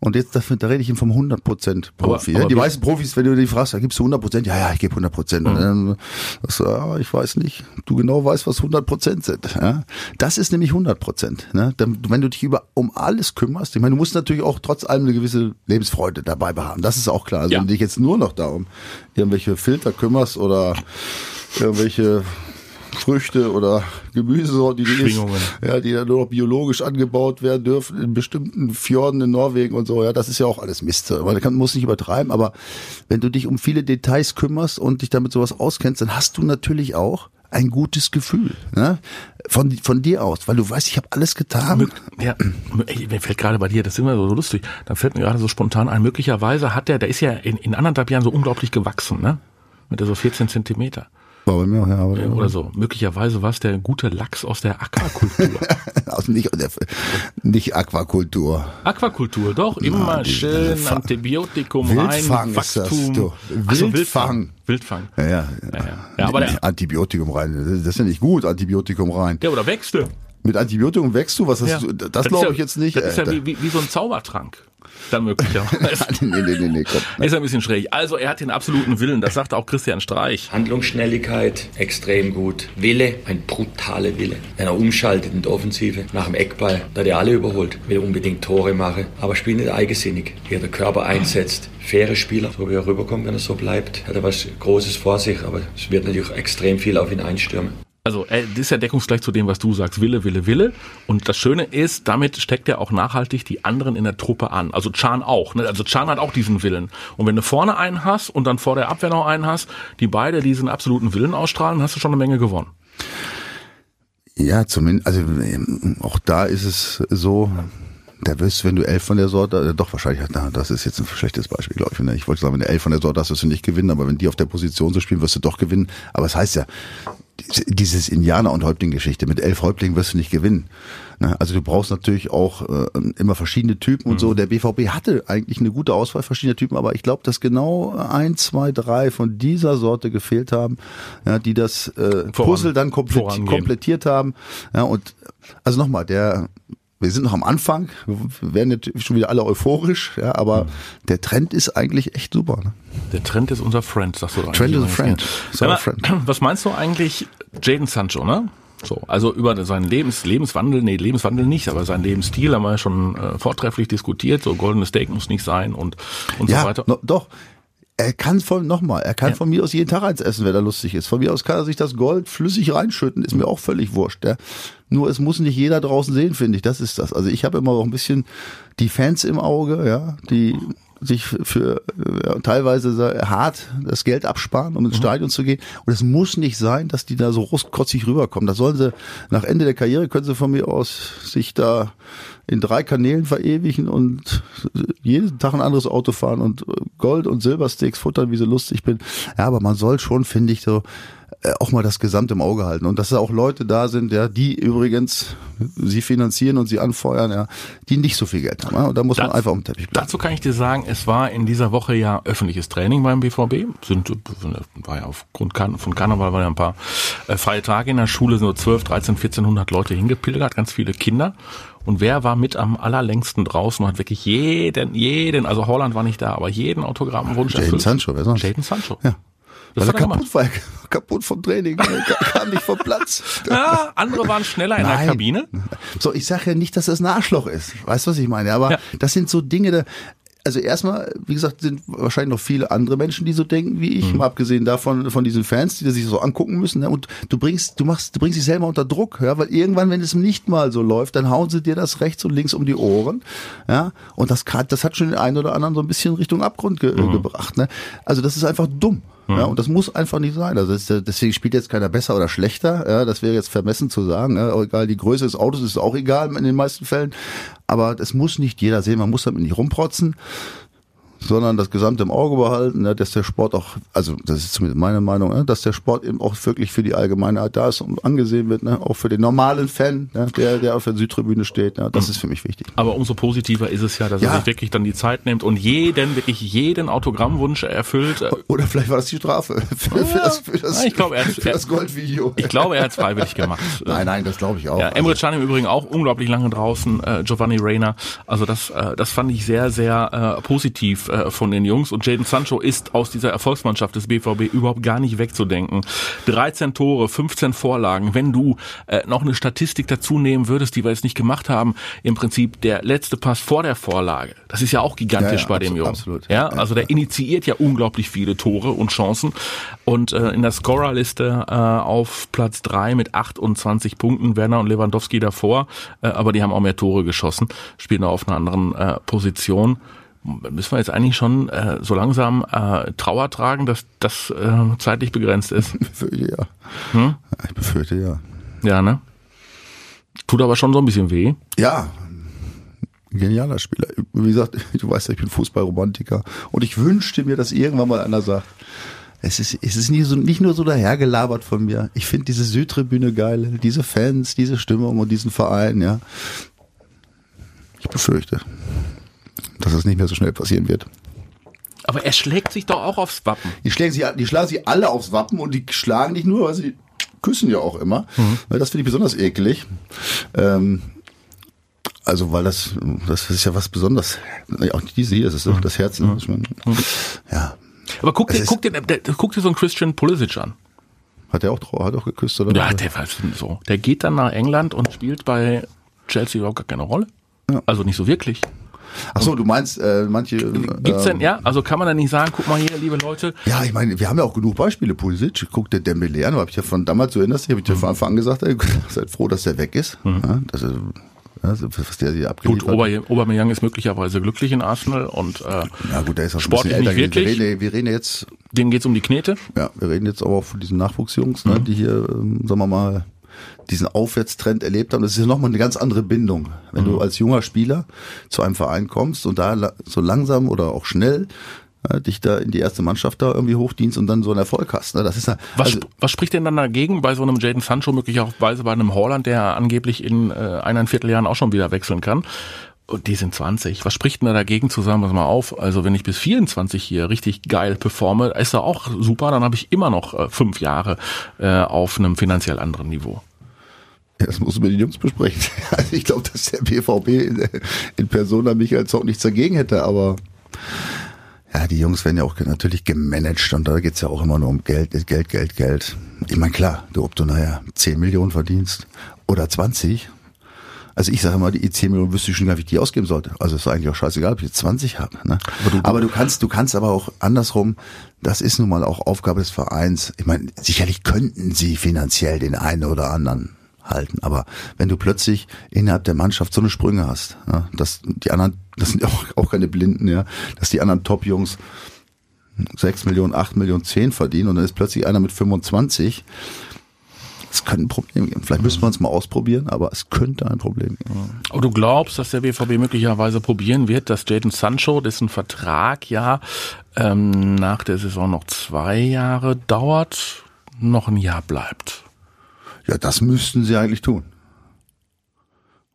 und jetzt dafür, da rede ich ihm vom 100% Profi. Aber- aber die meisten Profis, wenn du die fragst, da gibst du 100%, ja, ja, ich gebe 100%. Und dann sagst du, ja, ich weiß nicht, du genau weißt, was 100% sind. Ja? Das ist nämlich 100%. Ne? Wenn du dich über um alles kümmerst, ich meine, du musst natürlich auch trotz allem eine gewisse Lebensfreude dabei haben. Das ist auch klar. Also Ja. wenn du dich jetzt nur noch darum irgendwelche Filter kümmerst oder irgendwelche Früchte oder Gemüsesorten, die Schwingungen. ja, die dann nur noch biologisch angebaut werden dürfen in bestimmten Fjorden in Norwegen und so. Ja, das ist ja auch alles Mist. Man kann, muss nicht übertreiben, aber wenn du dich um viele Details kümmerst und dich damit sowas auskennst, dann hast du natürlich auch ein gutes Gefühl ne? von, von dir aus, weil du weißt, ich habe alles getan. Mög- Ja, ey, mir fällt gerade bei dir, das ist immer so lustig, dann fällt mir gerade so spontan ein, möglicherweise hat der, der ist ja in, in anderthalb Jahren so unglaublich gewachsen, ne? Mit der so 14 Zentimeter War bei mir auch, ja, aber, oder so. Möglicherweise war es der gute Lachs aus der Aquakultur. also nicht, nicht Aquakultur. Aquakultur, doch, immer die- schön Antibiotikum Wildfang rein, ist das, du. So, Wildfang. Wildfang. Ja, ja. Ja, ja. ja aber, der, Antibiotikum rein. Das ist ja nicht gut, Antibiotikum rein. ja, oder Wechsel. Mit Antibiotikum wächst du? Was hast Ja. du? Das, glaube ist ich ja, jetzt nicht. Das ist ja wie, wie so ein Zaubertrank. Dann möglicherweise. nee, nee, nee, nee, komm. Ist ein bisschen schräg. Also er hat den absoluten Willen, das sagt auch Christian Streich. Handlungsschnelligkeit extrem gut. Wille, ein brutaler Wille. Wenn er umschaltet in der Offensive nach dem Eckball, da hat er alle überholt. Will unbedingt Tore machen, aber spielt nicht eigensinnig. Wie er den Körper einsetzt. Faire Spieler, so wie er rüberkommt, wenn er so bleibt. Hat er was Großes vor sich, aber es wird natürlich extrem viel auf ihn einstürmen. Also äh, das ist ja deckungsgleich zu dem, was du sagst. Wille, Wille, Wille. Und das Schöne ist, damit steckt er auch nachhaltig die anderen in der Truppe an. Also Chan auch. Ne? Also Chan hat auch diesen Willen. Und wenn du vorne einen hast und dann vor der Abwehr noch einen hast, die beide diesen absoluten Willen ausstrahlen, hast du schon eine Menge gewonnen. Ja, zumindest, also ähm, auch da ist es so, da wirst du, wenn du elf von der Sorte, äh, doch wahrscheinlich, na, das ist jetzt ein schlechtes Beispiel, glaube ich. Ne? Ich wollte sagen, wenn du elf von der Sorte hast, wirst du nicht gewinnen, aber wenn die auf der Position so spielen, wirst du doch gewinnen. Aber es heißt ja, dieses Indianer- und Häuptling-Geschichte, mit elf Häuptlingen wirst du nicht gewinnen. Ne? Also du brauchst natürlich auch äh, immer verschiedene Typen und so. Der BVB hatte eigentlich eine gute Auswahl verschiedener Typen, aber ich glaube, dass genau ein, zwei, drei von dieser Sorte gefehlt haben, ja, die das äh, Voran- Puzzle dann komplett, komplettiert haben. Ja, und also nochmal, der wir sind noch am Anfang, wir werden jetzt schon wieder alle euphorisch, ja, aber der Trend ist eigentlich echt super. Ne? Der Trend ist unser Friend, sagst du Trend is a friend. Is our Sag friend. Was meinst du eigentlich, Jaden Sancho, ne? So, also über seinen Lebens, Lebenswandel, nee, Lebenswandel nicht, aber seinen Lebensstil haben wir ja schon äh, vortrefflich diskutiert. So goldenes Steak muss nicht sein und und Ja, so weiter. no, doch. Er kann von, nochmal, er kann Ja. von mir aus jeden Tag eins essen, wenn er lustig ist. Von mir aus kann er sich das Gold flüssig reinschütten, ist mir auch völlig wurscht. Ja. Nur es muss nicht jeder draußen sehen, finde ich. Das ist das. Also ich habe immer auch ein bisschen die Fans im Auge, ja, die sich für äh, ja, teilweise hart das Geld absparen, um ins Stadion zu gehen. Und es muss nicht sein, dass die da so rustkotzig rüberkommen. Da sollen sie, nach Ende der Karriere können sie von mir aus sich da in drei Kanälen verewigen und jeden Tag ein anderes Auto fahren und äh, Gold- und Silbersticks futtern, wie sie lustig bin. Ja, aber man soll schon, finde ich, so auch mal das Gesamt im Auge halten. Und dass da auch Leute da sind, ja, die übrigens sie finanzieren und sie anfeuern, ja, die nicht so viel Geld haben. Ja? Und da muss man Das- einfach um den Teppich bleiben. Dazu kann ich dir sagen, es war in dieser Woche ja öffentliches Training beim BVB. Sind, war ja aufgrund von Karneval waren ja ein paar äh, freie Tage in der Schule, sind so 12, 13, 1400 Leute hingepilgert, ganz viele Kinder. Und wer war mit am allerlängsten draußen und hat wirklich jeden, jeden, also Holland war nicht da, aber jeden Autogrammwunsch erfüllt? Sancho, wer sonst? Jadon Sancho. Ja. Gemacht. kaputt war, kaputt vom Training, kam nicht vom Platz. Ja, andere waren schneller in der Nein. Kabine. So, ich sage ja nicht, dass das ein Arschloch ist. Weißt du, was ich meine? Aber Ja. das sind so Dinge, da, also erstmal, wie gesagt, sind wahrscheinlich noch viele andere Menschen, die so denken wie ich, mal abgesehen davon, von diesen Fans, die sich so angucken müssen. Ne? Und du bringst, du machst, du bringst dich selber unter Druck, ja, weil irgendwann, wenn es nicht mal so läuft, dann hauen sie dir das rechts und links um die Ohren, ja. Und das, das hat schon den einen oder anderen so ein bisschen Richtung Abgrund ge gebracht, ne? Also das ist einfach dumm. Ja, und das muss einfach nicht sein. Also ist, deswegen spielt jetzt keiner besser oder schlechter. Ja, das wäre jetzt vermessen zu sagen. Ja, auch egal, die Größe des Autos ist auch egal in den meisten Fällen. Aber das muss nicht jeder sehen. Man muss damit nicht rumprotzen, sondern das Gesamte im Auge behalten, ja, dass der Sport auch, also das ist zumindest meine Meinung, ja, dass der Sport eben auch wirklich für die Allgemeinheit da ist und angesehen wird, ne, auch für den normalen Fan, ja, der, der auf der Südtribüne steht. Ja, das ist für mich wichtig. Aber umso positiver ist es ja, dass er Ja. sich wirklich dann die Zeit nimmt und jeden, wirklich jeden Autogrammwunsch erfüllt. Oder vielleicht war das die Strafe für, für das, für das, Ja, ich glaube, er hat- für das Goldvideo. Ich glaube, er hat es freiwillig gemacht. Nein, nein, das glaube ich auch. Ja, Emre Can im Übrigen auch unglaublich lange draußen, äh, Giovanni Reina. Also das, äh, das fand ich sehr, sehr äh, positiv äh, von den Jungs. Und Jaden Sancho ist aus dieser Erfolgsmannschaft des BVB überhaupt gar nicht wegzudenken. 13 Tore, 15 Vorlagen. Wenn du äh, noch eine Statistik dazu nehmen würdest, die wir jetzt nicht gemacht haben, im Prinzip der letzte Pass vor der Vorlage. Das ist ja auch gigantisch Ja, ja, bei dem Jungen. absolut. Ja, also der initiiert ja unglaublich viele Tore und Chancen. Und äh, in der Scorerliste äh, auf Platz drei mit 28 Punkten, Werner und Lewandowski davor, äh, aber die haben auch mehr Tore geschossen, spielen da auf einer anderen äh, Position. Müssen wir jetzt eigentlich schon äh, so langsam äh, Trauer tragen, dass das äh, zeitlich begrenzt ist? Ich befürchte ja. Hm? Ich befürchte ja. Ja, ne? Tut aber schon so ein bisschen weh. Ja. Genialer Spieler. Wie gesagt, du weißt ja, ich bin Fußballromantiker. Und ich wünschte mir, dass irgendwann mal einer sagt, es ist, es ist nicht, so, nicht nur so dahergelabert von mir. Ich finde diese Südtribüne geil, diese Fans, diese Stimmung und diesen Verein, ja. Ich befürchte, dass das nicht mehr so schnell passieren wird. Aber er schlägt sich doch auch aufs Wappen. Die schlagen sie, die schlagen sie alle aufs Wappen und die schlagen nicht nur, weil sie küssen ja auch immer. Mhm. Das finde ich besonders eklig. Ähm, also weil das, das ist ja was Besonderes. Auch diese hier, das ist doch das Herz. Mhm. Ja. Aber guck dir, guck dir, guck dir so einen Christian Pulisic an. Hat er auch, hat auch geküsst, oder? Ja, der war so. Der geht dann nach England und spielt bei Chelsea überhaupt gar keine Rolle. Ja. Also nicht so wirklich. Ach so, du meinst äh, manche. Gibt's denn, ähm, ja? Also kann man da nicht sagen, guck mal hier, liebe Leute. Ja, ich meine, wir haben ja auch genug Beispiele. Pulisic, guck der Dembele an, habe ich ja von damals, so erinnerst habe ich dir mhm. von Anfang an gesagt, ey, seid froh, dass der weg ist. Mhm. Ja, dass er, also, was der hier abgeliefert Gut, Ober Aubameyang ist möglicherweise glücklich in Arsenal und äh, ja gut, der ist auch sportlich ein älter. Nicht wirklich. Wir reden, wir reden jetzt. Denen geht's um die Knete. Ja, wir reden jetzt aber auch von diesen Nachwuchsjungs, ne, mhm. die hier, ähm, sagen wir mal, diesen Aufwärtstrend erlebt haben. Das ist ja nochmal eine ganz andere Bindung. Wenn mhm. du als junger Spieler zu einem Verein kommst und da so langsam oder auch schnell ja, dich da in die erste Mannschaft da irgendwie hochdienst und dann so einen Erfolg hast. Ne? Das ist ja, was, also, was spricht denn dann dagegen bei so einem Jaden Sancho möglicherweise bei einem Holland, der angeblich in äh, eineinviertel Jahren auch schon wieder wechseln kann? Und die sind 20. Was spricht denn da dagegen zu sagen, pass mal auf, also wenn ich bis 24 hier richtig geil performe, ist da auch super, dann habe ich immer noch äh, fünf Jahre äh, auf einem finanziell anderen Niveau. Ja, das muss man mit den Jungs besprechen. Also ich glaube, dass der BVB in, in Persona Michael Zock nichts dagegen hätte, aber ja, die Jungs werden ja auch natürlich gemanagt und da geht's ja auch immer nur um Geld, Geld, Geld, Geld. Ich meine, klar, du, ob du nachher 10 Millionen verdienst oder 20, also ich sage mal, die 10 Millionen wüsste ich schon gar nicht, wie ich die ausgeben sollte. Also ist eigentlich auch scheißegal, ob ich jetzt 20 habe. Ne? Aber, du, aber du kannst, du kannst aber auch andersrum, das ist nun mal auch Aufgabe des Vereins. Ich meine, sicherlich könnten sie finanziell den einen oder anderen halten. Aber wenn du plötzlich innerhalb der Mannschaft so eine Sprünge hast, ja, dass die anderen, das sind auch, auch keine Blinden, ja, dass die anderen Top-Jungs 6 Millionen, 8 Millionen, 10 verdienen und dann ist plötzlich einer mit 25. Es könnte ein Problem geben. Vielleicht müssen wir uns mal ausprobieren, aber es könnte ein Problem geben. Aber du glaubst, dass der BVB möglicherweise probieren wird, dass Jaden Sancho, dessen Vertrag ja ähm, nach der Saison noch zwei Jahre dauert, noch ein Jahr bleibt? Ja, das müssten sie eigentlich tun.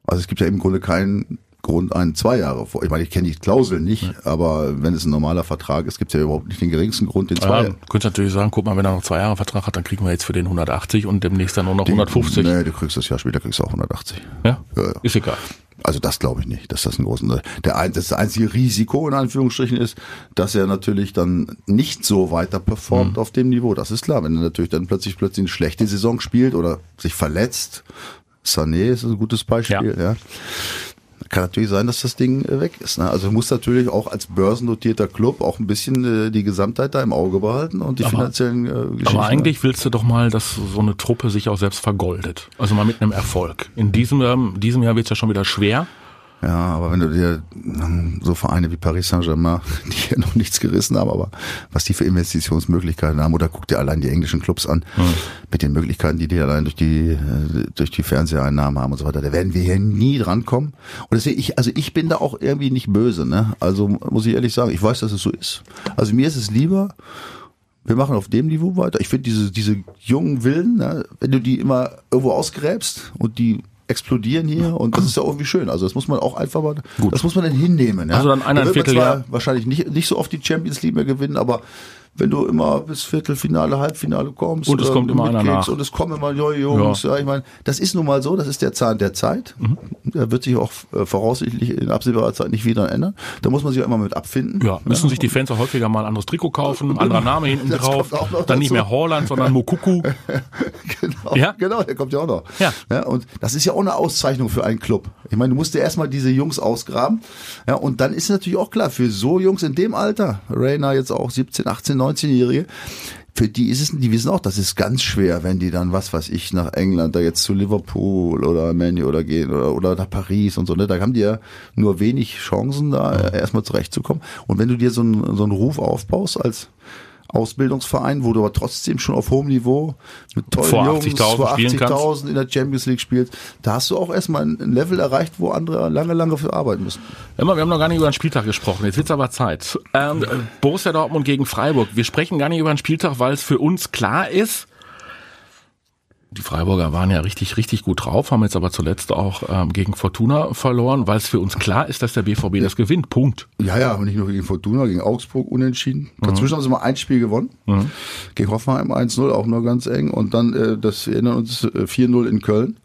Also es gibt ja im Grunde keinen Grund, einen zwei Jahre vor. Ich meine, ich kenne die Klausel nicht, ja. aber wenn es ein normaler Vertrag ist, gibt es ja überhaupt nicht den geringsten Grund, den zwei. Ja, du könntest natürlich sagen, guck mal, wenn er noch zwei Jahre Vertrag hat, dann kriegen wir jetzt für den 180 und demnächst dann nur noch den, 150. Nee, du kriegst das Jahr später, kriegst du auch 180. Ja? ja, ja. Ist egal. Also das glaube ich nicht, dass das ein großen der das einzige Risiko in Anführungsstrichen ist, dass er natürlich dann nicht so weiter performt mhm. auf dem Niveau. Das ist klar, wenn er natürlich dann plötzlich plötzlich eine schlechte Saison spielt oder sich verletzt. Sané ist ein gutes Beispiel, ja. ja kann natürlich sein, dass das Ding äh, weg ist. Ne? Also muss natürlich auch als börsennotierter Club auch ein bisschen äh, die Gesamtheit da im Auge behalten und die aber, finanziellen äh, Geschichten. Aber eigentlich willst du doch mal, dass so eine Truppe sich auch selbst vergoldet. Also mal mit einem Erfolg. In diesem, ähm, diesem Jahr wird es ja schon wieder schwer. Ja, aber wenn du dir ähm, so Vereine wie Paris Saint-Germain, die ja noch nichts gerissen haben, aber was die für Investitionsmöglichkeiten haben, oder guck dir allein die englischen Clubs an, mhm. mit den Möglichkeiten, die die allein durch die, äh, durch die Fernseheinnahmen haben und so weiter, da werden wir hier nie drankommen. Und deswegen, ich, also ich bin da auch irgendwie nicht böse, ne? Also muss ich ehrlich sagen, ich weiß, dass es so ist. Also mir ist es lieber, wir machen auf dem Niveau weiter. Ich finde diese, diese jungen Willen, ne, wenn du die immer irgendwo ausgräbst und die explodieren hier und das ist ja irgendwie schön. Also das muss man auch einfach mal, Gut. das muss man dann hinnehmen. Ja? Also dann eineinviertel Jahr. Wahrscheinlich nicht, nicht so oft die Champions League mehr gewinnen, aber wenn du immer bis Viertelfinale, Halbfinale kommst und es kommt immer einer nach und es kommen immer neue Jungs, ja. ja. ich meine, das ist nun mal so, das ist der Zahn der Zeit. Mhm. Der wird sich auch äh, voraussichtlich in absehbarer Zeit nicht wieder ändern. Da muss man sich auch immer mit abfinden. Ja, müssen ja. sich die Fans auch häufiger mal ein anderes Trikot kaufen, anderer Name hinten das drauf, dann nicht mehr Holland, sondern Mokuku. genau, ja? genau, der kommt ja auch noch. Ja. ja. Und das ist ja auch eine Auszeichnung für einen Club. Ich meine, du musst dir erstmal diese Jungs ausgraben. Ja, und dann ist natürlich auch klar, für so Jungs in dem Alter, Rainer jetzt auch 17, 18, 19-Jährige, für die ist es, die wissen auch, das ist ganz schwer, wenn die dann, was weiß ich, nach England, da jetzt zu Liverpool oder Manu oder gehen oder, oder nach Paris und so, ne, da haben die ja nur wenig Chancen, da erstmal zurechtzukommen. Und wenn du dir so einen, so einen Ruf aufbaust als, Ausbildungsverein, wo du aber trotzdem schon auf hohem Niveau mit tollen vor Jungs 80 vor 80.000 in der Champions League spielst, da hast du auch erstmal ein Level erreicht, wo andere lange, lange für arbeiten müssen. Immer, wir haben noch gar nicht über den Spieltag gesprochen. Jetzt wird's aber Zeit. Ähm, Borussia Dortmund gegen Freiburg. Wir sprechen gar nicht über den Spieltag, weil es für uns klar ist, Die Freiburger waren ja richtig, richtig gut drauf, haben jetzt aber zuletzt auch ähm, gegen Fortuna verloren, weil es für uns klar ist, dass der BVB das gewinnt. Punkt. Ja, ja, aber nicht nur gegen Fortuna, gegen Augsburg unentschieden. Dazwischen haben sie mal ein Spiel gewonnen. Gegen Hoffenheim 1-0, auch nur ganz eng. Und dann, äh, das wir erinnern uns, äh, 4-0 in Köln.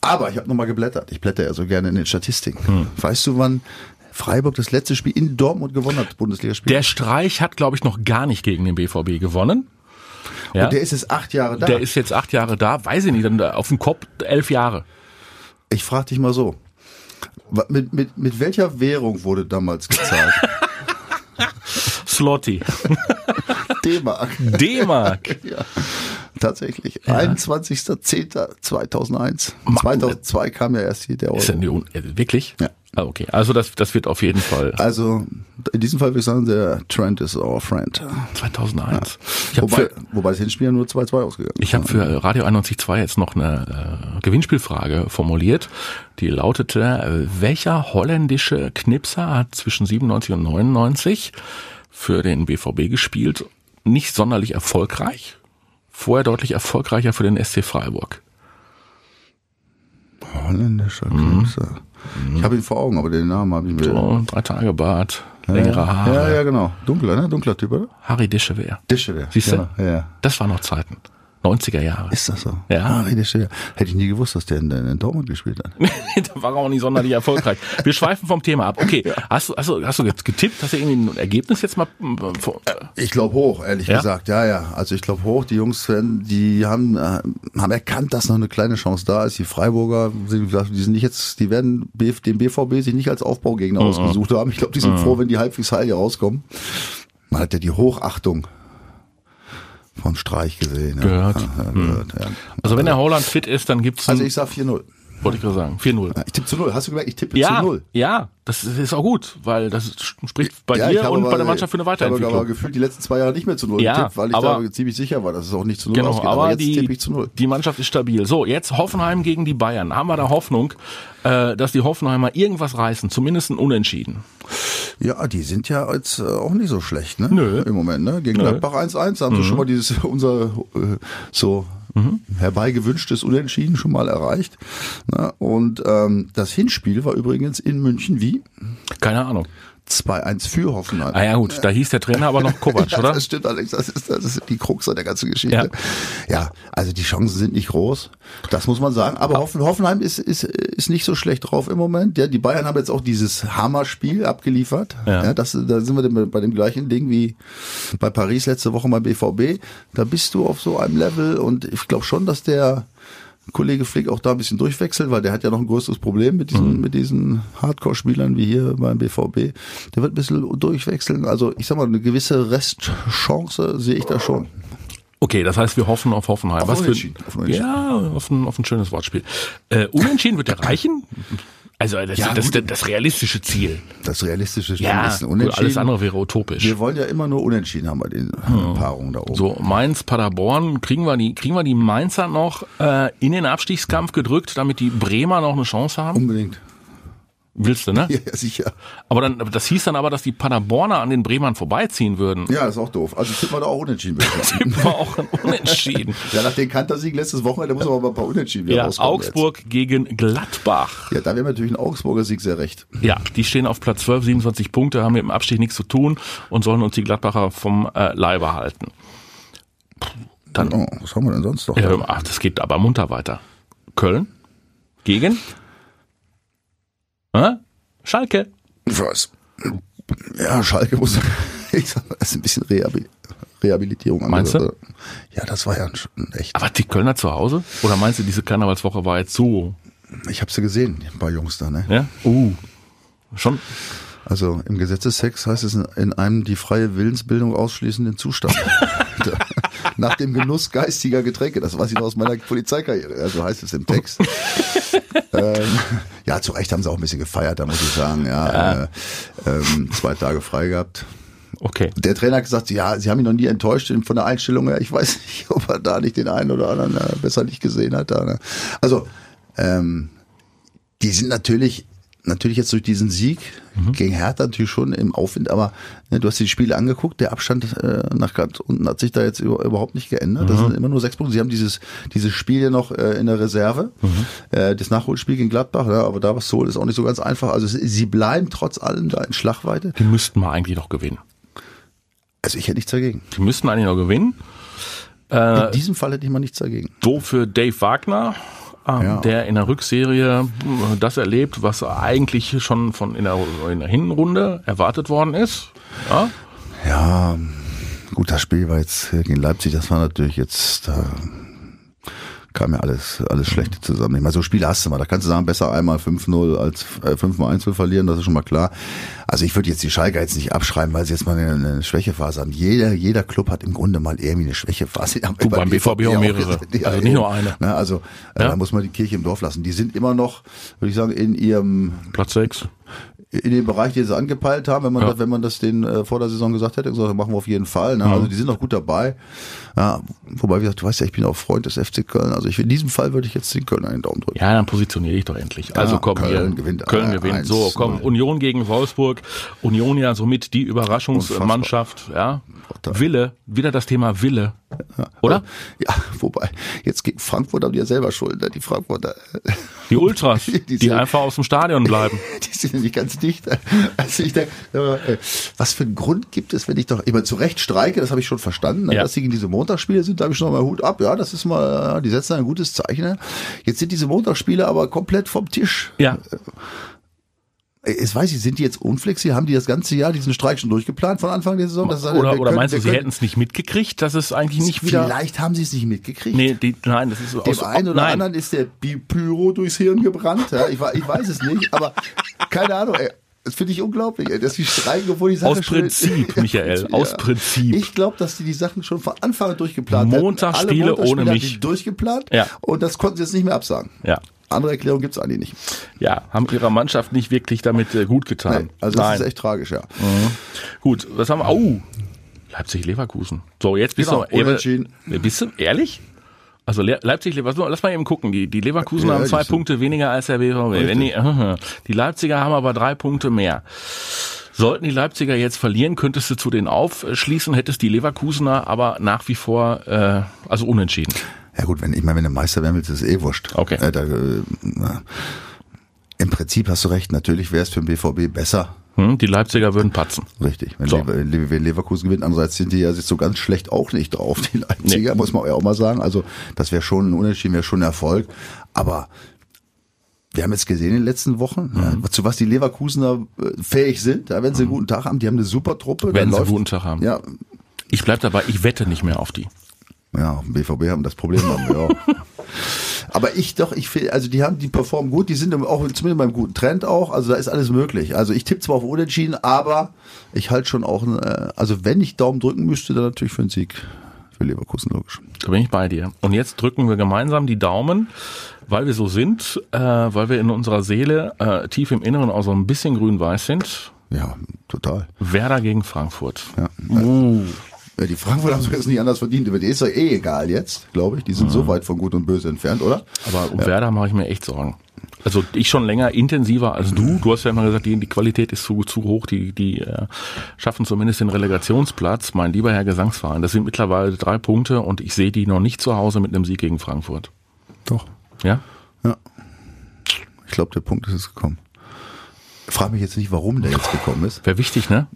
Aber ich habe nochmal geblättert. Ich blätter ja so gerne in den Statistiken. Weißt du, wann Freiburg das letzte Spiel in Dortmund gewonnen hat, Bundesligaspiel? Der Streich hat, glaube ich, noch gar nicht gegen den BVB gewonnen. Ja. Und der ist jetzt acht Jahre da. Der ist jetzt acht Jahre da, weiß ich nicht, dann auf dem Kopf elf Jahre. ich frage dich mal so. Mit, mit, mit welcher währung wurde damals gezahlt? Slotty. D-Mark. D-Mark. Ja, tatsächlich. 21.10.2001. Mann. 2002 kam ja erst hier der Ist Euro. denn die Un äh, wirklich? Ja. Ah, okay. Also das, das wird auf jeden Fall Also in diesem Fall würde ich sagen, der Trend is our friend. 2001. Ich habe Wobei, für, wobei das Hinspiel ja nur 2-2 ausgegangen ich hab für Radio 91.2 jetzt noch eine äh, Gewinnspielfrage formuliert. Die lautete, äh, welcher holländische Knipser hat zwischen 97 und 99 für den BVB gespielt? Nicht sonderlich erfolgreich. Vorher deutlich erfolgreicher für den SC Freiburg. Holländischer Knipser. Ich habe ihn vor Augen, aber den Namen habe ich mir. So, drei Tage Bart, längere Haare. Ja, ja, genau. Dunkler, ne? Dunkler Typ, oder? Harry Dischewer. Dische der. Siehst du? Genau. Ja, ja. Das waren noch Zeiten. 90er Jahre. Ist das so? Ja. Ah, ja. Hätte ich nie gewusst, dass der in, in Dortmund gespielt hat. da war er auch nicht sonderlich erfolgreich. Wir schweifen vom Thema ab. Okay, hast, du, hast, du, hast du jetzt getippt? Hast du irgendwie ein Ergebnis jetzt mal? äh, vor- Ich glaube hoch, ehrlich Ja? gesagt. Ja, ja. Also ich glaube hoch. Die Jungs, werden- die haben, äh, haben erkannt, dass noch eine kleine Chance da ist. Die Freiburger, die sind nicht jetzt, die werden den BVB sich nicht als Aufbaugegner ausgesucht haben. Ich glaube, die sind froh, wenn die halbwegs heil hier rauskommen. Man hat ja die Hochachtung von Streich gesehen. Gehört. Ja, ja, gehört ja. Also wenn der Holland fit ist, dann gibt's Also ich sag 4-0. Wollte ich gerade sagen, 4-0. Ja, Ich tippe zu 0. Hast du gemerkt, ich tippe Ja, zu 0. ja, das ist auch gut, weil das spricht bei Ja, dir und aber- bei der Mannschaft für eine Ich habe aber Weiterentwicklung. gefühlt die letzten zwei Jahre nicht mehr zu 0 Ja, getippt, weil ich aber- da ziemlich sicher war, dass es auch nicht zu 0 Genau, ausgeht. aber jetzt die, tippe ich zu 0. die Mannschaft ist stabil. So, jetzt Hoffenheim gegen die Bayern. Haben wir da Hoffnung, äh, dass die Hoffenheimer irgendwas reißen? Zumindest ein Unentschieden. Ja, die sind ja jetzt äh, auch nicht so schlecht, ne? Nö. Im Moment, ne? Gegen Nö. Gladbach 1-1 da haben sie schon mal dieses, unser, äh, so herbeigewünschtes Unentschieden schon mal erreicht. Und ähm, das Hinspiel war übrigens in München wie? Keine Ahnung. 2-1 für Hoffenheim. Ah ja gut, da hieß der Trainer aber noch Kovac, Ja, oder? Das stimmt, Alex. Das ist, das ist die Krux an der ganzen Geschichte. Ja. also die Chancen sind nicht groß. Das muss man sagen. Aber Hoffen, Hoffenheim ist, ist, ist nicht so schlecht drauf im Moment. Ja, die Bayern haben jetzt auch dieses Hammerspiel abgeliefert. Ja. Ja. das, da sind wir bei dem gleichen Ding wie bei Paris letzte Woche beim BVB. Da bist du auf so einem Level und ich glaube schon, dass der Kollege Flick auch da ein bisschen durchwechselt, weil der hat ja noch ein größeres Problem mit diesen, mit diesen Hardcore-Spielern wie hier beim BVB. Der wird ein bisschen durchwechseln. Also ich sag mal, eine gewisse Restchance sehe ich da schon. Okay, das heißt, wir hoffen auf Hoffenheim. Auf Was für, auf ja, auf ein, auf ein schönes Wortspiel. Äh, Unentschieden wird der reichen? Also das, Ja, das, das, das realistische Ziel. Das realistische Spiel Ja, ist Unentschieden. alles andere wäre utopisch. Wir wollen ja immer nur Unentschieden haben bei den Paarungen da oben. So, Mainz, Paderborn, kriegen wir die, kriegen wir die Mainzer noch äh, in den Abstiegskampf gedrückt, damit die Bremer noch eine Chance haben? Unbedingt. Willst du, ne? Ja, ja, sicher. Aber dann, das hieß dann aber, dass die Paderborner an den Bremern vorbeiziehen würden. Ja, ist auch doof. Also tippen wir da auch Unentschieden. sagen. War auch Unentschieden. ja, nach dem Kantersieg letztes Wochenende muss aber mal ein paar Unentschieden wieder Ja, rauskommen Augsburg gegen Gladbach. Jetzt. Ja, da wäre natürlich ein Augsburger Sieg sehr recht. Ja, die stehen auf Platz 12, 27 Punkte, haben mit dem Abstieg nichts zu tun und sollen uns die Gladbacher vom äh, Leibe halten. Dann, Oh, was haben wir denn sonst noch? äh, ach, das geht aber munter weiter. Köln gegen äh? Schalke. Weiß. Ja, Schalke muss, ich sag mal, das ist ein bisschen Rehabil Rehabilitierung Meinst angesagt. Ja, das war ja ein, ein echt. Aber die Kölner zu Hause? Oder meinst du, diese Karnevalswoche war jetzt so? Ich habe sie gesehen, ein paar Jungs da, ne? Ja? Uh. Schon? Also im Gesetzestext heißt es in einem die freie Willensbildung ausschließenden Zustand. Nach dem Genuss geistiger Getränke. Das weiß ich noch aus meiner Polizeikarriere. Also heißt es im Text. ähm, ja, zu Recht haben sie auch ein bisschen gefeiert, da muss ich sagen. Ja, Äh, ähm, zwei Tage frei gehabt. Okay. Der Trainer hat gesagt, ja, sie haben ihn noch nie enttäuscht von der Einstellung her. Ich weiß nicht, ob er da nicht den einen oder anderen äh, besser nicht gesehen hat. Ne? Also, ähm, die sind natürlich natürlich jetzt durch diesen Sieg Mhm. gegen Hertha natürlich schon im Aufwind, aber ne, du hast die Spiele angeguckt, der Abstand äh, nach ganz unten hat sich da jetzt über, überhaupt nicht geändert. Mhm. Das sind immer nur sechs Punkte. Sie haben dieses, dieses Spiel ja noch äh, in der Reserve, Mhm. äh, das Nachholspiel gegen Gladbach, ja, aber da was so ist auch nicht so ganz einfach. Also sie- bleiben trotz allem da in Schlagweite. Die müssten mal eigentlich noch gewinnen. Also ich hätte nichts dagegen. Die müssten eigentlich noch gewinnen. In diesem Fall hätte ich mal nichts dagegen. So für Dave Wagner, Ja. der in der Rückserie äh, das erlebt, was eigentlich schon von in der, in der Hinrunde erwartet worden ist. Ja? Ja, gut, das Spiel war jetzt gegen Leipzig, das war natürlich jetzt, da kam ja alles, alles Schlechte zusammen. Ich meine, so Spiele hast du mal. Da kannst du sagen, besser einmal 5-0 als äh, 5-1 verlieren, das ist schon mal klar. Also ich würde jetzt die Schalke jetzt nicht abschreiben, weil sie jetzt mal eine, eine Schwächephase haben. Jeder, jeder Club hat im Grunde mal irgendwie eine Schwächephase. Du, beim BVB auch mehrere. Also nicht nur eine. Ne, also äh, Ja. da muss man die Kirche im Dorf lassen. Die sind immer noch, würde ich sagen, in ihrem Platz 6. in dem Bereich, den sie angepeilt haben, wenn man, Ja. das, wenn man das den äh, vor der Saison gesagt hätte, gesagt, machen wir auf jeden Fall. Ne? Also die sind noch gut dabei. Ja, wobei, wie gesagt, du weißt ja, ich bin auch Freund des FC Köln. Also ich, in diesem Fall würde ich jetzt den Köln einen Daumen drücken. Ja, dann positioniere ich doch endlich. Also komm Köln hier. gewinnt, Köln gewinnt. So, 1-0. komm, Union gegen Wolfsburg. Union ja somit die Überraschungsmannschaft. Ja. Wille, wieder das Thema Wille. Oder? Ja, wobei, jetzt gegen Frankfurt haben die ja selber Schuld, ne? die Frankfurter. Die Ultras, Die die, sind- einfach aus dem Stadion bleiben. Die sind ja nicht ganz dicht. Also ich denke, äh, was für einen Grund gibt es, wenn ich doch immer zu Recht streike, das habe ich schon verstanden, ne? Ja. dass sie gegen diese Montagsspiele sind, da habe ich schon mal Hut ab, ja, das ist mal, äh, die setzen ein gutes Zeichen. ne? Jetzt sind diese Montagsspiele aber komplett vom Tisch. Ja. Äh, Jetzt weiß ich, sind die jetzt unflexibel? Haben die das ganze Jahr diesen Streik schon durchgeplant von Anfang der Saison? Das Oder, oder können- meinst du, sie hätten es nicht mitgekriegt, dass es eigentlich nicht wieder. Vielleicht haben sie es nicht mitgekriegt. Nee, die, nein, das ist Dem aus, einen oder nein. anderen ist der Pyro durchs Hirn gebrannt. Ja? Ich, ich weiß es nicht, aber keine Ahnung. Ey. Das finde ich unglaublich, dass die streiken, obwohl die Sache Aus schon- Prinzip, Michael, aus Prinzip. Ich glaube, dass die die Sachen schon von Anfang an durchgeplant hatten. Montagsspiele ohne mich. durchgeplant Ja. und das konnten sie jetzt nicht mehr absagen. Ja. Andere Erklärung gibt's eigentlich nicht. Ja, haben ihrer Mannschaft nicht wirklich damit äh, gut getan. Nee, also das Nein. ist echt tragisch, ja. Gut, was haben wir? Oh, Leipzig-Leverkusen. So, jetzt bist Genau, du unentschieden. Bist du ehrlich? Also Le Leipzig-Leverkusen, lass mal eben gucken. Die, die Leverkusen Ja, haben zwei Punkte weniger als der BVB. Wenn die, die Leipziger haben aber drei Punkte mehr. Sollten die Leipziger jetzt verlieren, könntest du zu denen aufschließen, hättest die Leverkusener aber nach wie vor, äh, also unentschieden. Ja gut, wenn ich meine, wenn du Meister werden willst, ist es eh wurscht. Okay. Äh, da, äh. Im Prinzip hast du recht. Natürlich wäre es für den BVB besser. Hm? Die Leipziger würden patzen. Richtig. Wenn, So. Lever, wenn Leverkusen gewinnt, andererseits sind die ja jetzt so ganz schlecht auch nicht drauf, die Leipziger, muss man ja auch mal sagen. Also das wäre schon ein Unentschieden, wäre schon ein Erfolg. Aber wir haben jetzt gesehen in den letzten Wochen, Mhm. ja, zu was die Leverkusener äh, fähig sind, ja, wenn sie einen guten Tag haben. Die haben eine super Truppe. Wenn sie einen läuft- guten Tag haben. Ja, Ich bleib dabei, ich wette nicht mehr auf die. Ja, auf dem BVB haben das Problem haben wir auch. Aber ich doch, ich finde, also die haben, die performen gut, die sind auch zumindest beim guten Trend auch, also da ist alles möglich. Also ich tippe zwar auf Unentschieden, aber ich halte schon auch, äh, also wenn ich Daumen drücken müsste, dann natürlich für einen Sieg für Leverkusen, logisch. Da bin ich bei dir. Und jetzt drücken wir gemeinsam die Daumen, weil wir so sind, äh, weil wir in unserer Seele äh, tief im Inneren auch so ein bisschen grün-weiß sind. Ja, total. Werder gegen Frankfurt. Ja. Uh, die Frankfurter haben es jetzt nicht anders verdient, aber die ist ja eh egal jetzt, glaube ich. Die sind so weit von Gut und Böse entfernt, oder? aber um Werder mache ich mir echt Sorgen. Also ich schon länger intensiver als du. Du hast ja immer gesagt, die, die Qualität ist zu, zu hoch. Die, die äh, schaffen zumindest den Relegationsplatz. Mein lieber Herr Gesangsverein, das sind mittlerweile drei Punkte und ich sehe die noch nicht zu Hause mit einem Sieg gegen Frankfurt. Doch. Ja? Ich glaube, der Punkt ist es gekommen. Ich frage mich jetzt nicht, warum der jetzt gekommen ist. Wäre wichtig, ne?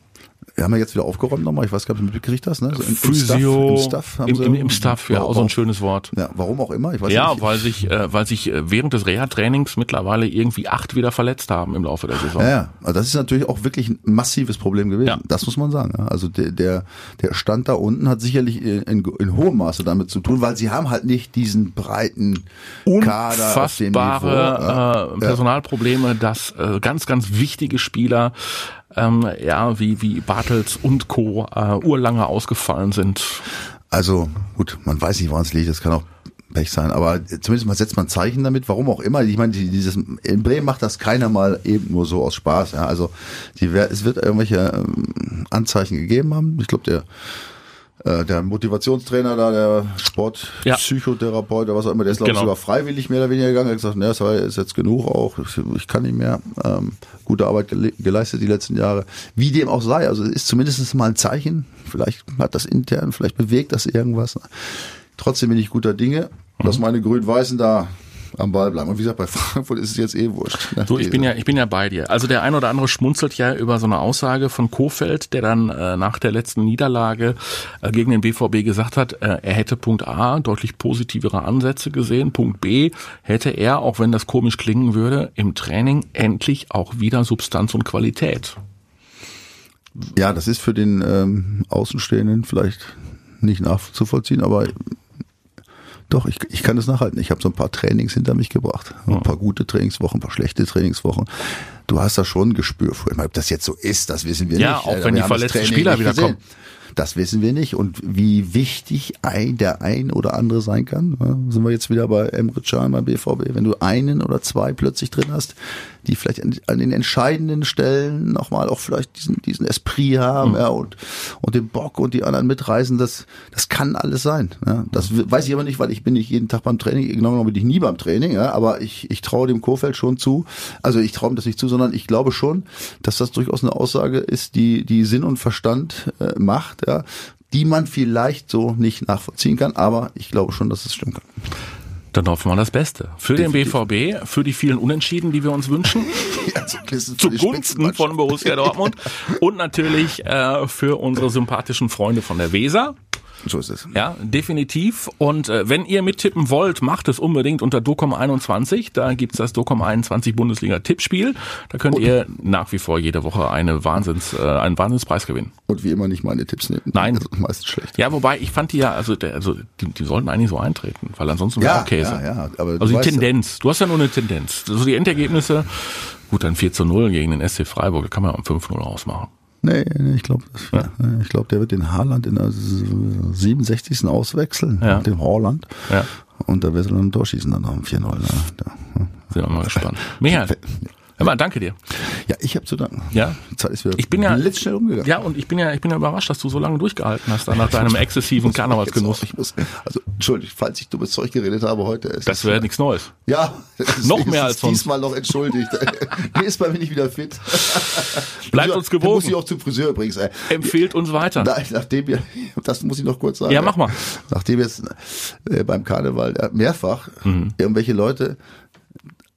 Wir haben ja jetzt wieder aufgeräumt nochmal. Ich weiß gar nicht, ob du mitgekriegt hast. Ne? So im- Physio, Im Staff, im Staff, haben im, im, Staff, ja, auch so ein schönes Wort. Ja, warum auch immer. Ich weiß Ja, nicht. weil sich, äh, weil sich äh, während des Reha-Trainings mittlerweile irgendwie acht wieder verletzt haben im Laufe der Saison. Ja, ja, also das ist natürlich auch wirklich ein massives Problem gewesen. Ja. Das muss man sagen. ja. Also der, der, der Stand da unten hat sicherlich in, in, in hohem Maße damit zu tun, weil sie haben halt nicht diesen breiten Kader auf dem Niveau. Unfassbare Ja. äh, Personalprobleme, dass äh, ganz, ganz wichtige Spieler ähm, ja, wie, wie Bartels und Co. Äh, urlange ausgefallen sind. Also gut, man weiß nicht, woran es liegt. Das kann auch Pech sein, aber zumindest mal setzt man Zeichen damit, warum auch immer. Ich meine, die- dieses Bremen macht das keiner mal eben nur so aus Spaß. Ja, also die, es wird irgendwelche ähm, Anzeichen gegeben haben. Ich glaube, der äh, der Motivationstrainer da, der Sportpsychotherapeut oder was auch immer, der ist glaube ich Genau. sogar freiwillig mehr oder weniger gegangen. Er hat gesagt, naja, es war ist jetzt genug auch, ich, ich kann nicht mehr. Ähm, gute Arbeit gele geleistet die letzten Jahre. Wie dem auch sei, also es ist zumindest mal ein Zeichen. Vielleicht hat das intern, vielleicht bewegt das irgendwas. Trotzdem bin ich guter Dinge, Mhm. dass meine Grün-Weißen da am Ball bleiben. Und wie gesagt, bei Frankfurt ist es jetzt eh wurscht. So, ich bin ja, ich bin ja bei dir. Also der ein oder andere schmunzelt ja über so eine Aussage von Kofeld, der dann äh, nach der letzten Niederlage äh, gegen den BVB gesagt hat, äh, er hätte Punkt A deutlich positivere Ansätze gesehen. Punkt B hätte er, auch wenn das komisch klingen würde, im Training endlich auch wieder Substanz und Qualität. Ja, das ist für den ähm, Außenstehenden vielleicht nicht nachzuvollziehen, aber doch, ich, ich kann das nachhalten. Ich habe so ein paar Trainings hinter mich gebracht. Ein paar gute Trainingswochen, ein paar schlechte Trainingswochen. Du hast da schon ein Gespür für. Ob das jetzt so ist, das wissen wir Ja, nicht. auch Wir wenn die verletzten Spieler wieder gesehen. kommen. Das wissen wir nicht. Und wie wichtig ein, der ein oder andere sein kann, ja, sind wir jetzt wieder bei Emre Can beim BVB. Wenn du einen oder zwei plötzlich drin hast, die vielleicht an, den entscheidenden Stellen nochmal auch vielleicht diesen, diesen Esprit haben Mhm. ja, und, und den Bock und die anderen mitreisen, das, das kann alles sein. Ja. Das weiß ich aber nicht, weil ich bin nicht jeden Tag beim Training, genau genommen bin ich nie beim Training, ja, aber ich, ich traue dem Kofeld schon zu, also ich traue ihm das nicht zu, sondern ich glaube schon, dass das durchaus eine Aussage ist, die, die Sinn und Verstand äh, macht, ja, die man vielleicht so nicht nachvollziehen kann, aber ich glaube schon, dass es stimmen kann. Dann hoffen wir das Beste. Für den. BVB, für die vielen Unentschieden, die wir uns wünschen. Ja, zugunsten von Borussia Dortmund und natürlich äh, für unsere sympathischen Freunde von der Weser. So ist es. Ja, definitiv. Und äh, wenn ihr mittippen wollt, macht es unbedingt unter DOCOM21. Da gibt's das DOCOM21 Bundesliga Tippspiel. Da könnt ihr nach wie vor jede Woche eine Wahnsinns, äh, einen Wahnsinnspreis gewinnen. Und wie immer nicht meine Tipps nehmen. Nein. Das ist meistens schlecht. Ja, wobei ich fand die ja, also, der, also die, die sollten eigentlich so eintreten, weil ansonsten wäre Ja, Käse. ja, ja, aber also die ja- Tendenz. Du hast ja nur eine Tendenz. Also die Endergebnisse, gut, dann 4 zu 0 gegen den SC Freiburg, da kann man am 5-0 ausmachen. Nee, nee ich glaube, ich glaube, der wird den Haaland in der 67. auswechseln, Ja. den Haaland. Ja. Und da wird er dann ein Tor schießen dann am 4-0. Ne? Da, ja. Sind wir mal gespannt. Michael, hör mal, danke dir. Ja, ich habe zu danken. Ja. Die Zeit ist wieder Ich bin ja blitzschnell umgegangen. Ja, und ich bin ja, ich bin ja überrascht, dass du so lange durchgehalten hast, nach deinem exzessiven Karnevalsgenuss. Ich muss, also, Entschuldigung, falls ich dummes Zeug geredet habe heute. Es Das ist- wäre nichts Neues. Ja, Noch deswegen mehr ist als sonst. diesmal noch entschuldigt. Ist bei mir nicht wieder fit. Bleibt uns da Muss gewogen. ich auch zum Friseur übrigens. Ey. Empfehlt uns weiter. Nein, nachdem wir, das muss ich noch kurz sagen. Ja, mach mal. Nachdem jetzt äh, beim Karneval äh, mehrfach irgendwelche Leute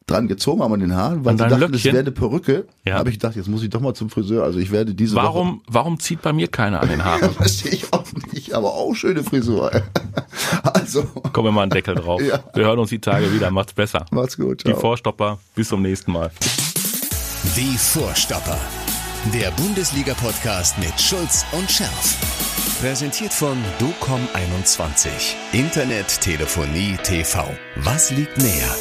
dran gezogen haben an den Haaren, weil An sie dachten, das Löckchen? wäre eine Perücke, Ja. habe ich gedacht, jetzt muss ich doch mal zum Friseur. Also ich werde diese Woche Warum, warum zieht bei mir keiner an den Haaren? Verstehe ich auch nicht, aber auch schöne Frisur. Also, Kommen wir mal einen Deckel drauf. Ja. Wir hören uns die Tage wieder. Macht's besser. macht's gut. Die Ciao. Vorstopper. Bis zum nächsten Mal. Die Vorstopper. Der Bundesliga-Podcast mit Schulz und Scherf. Präsentiert von DOCOM21. Internet, Telefonie, TV. Was liegt näher?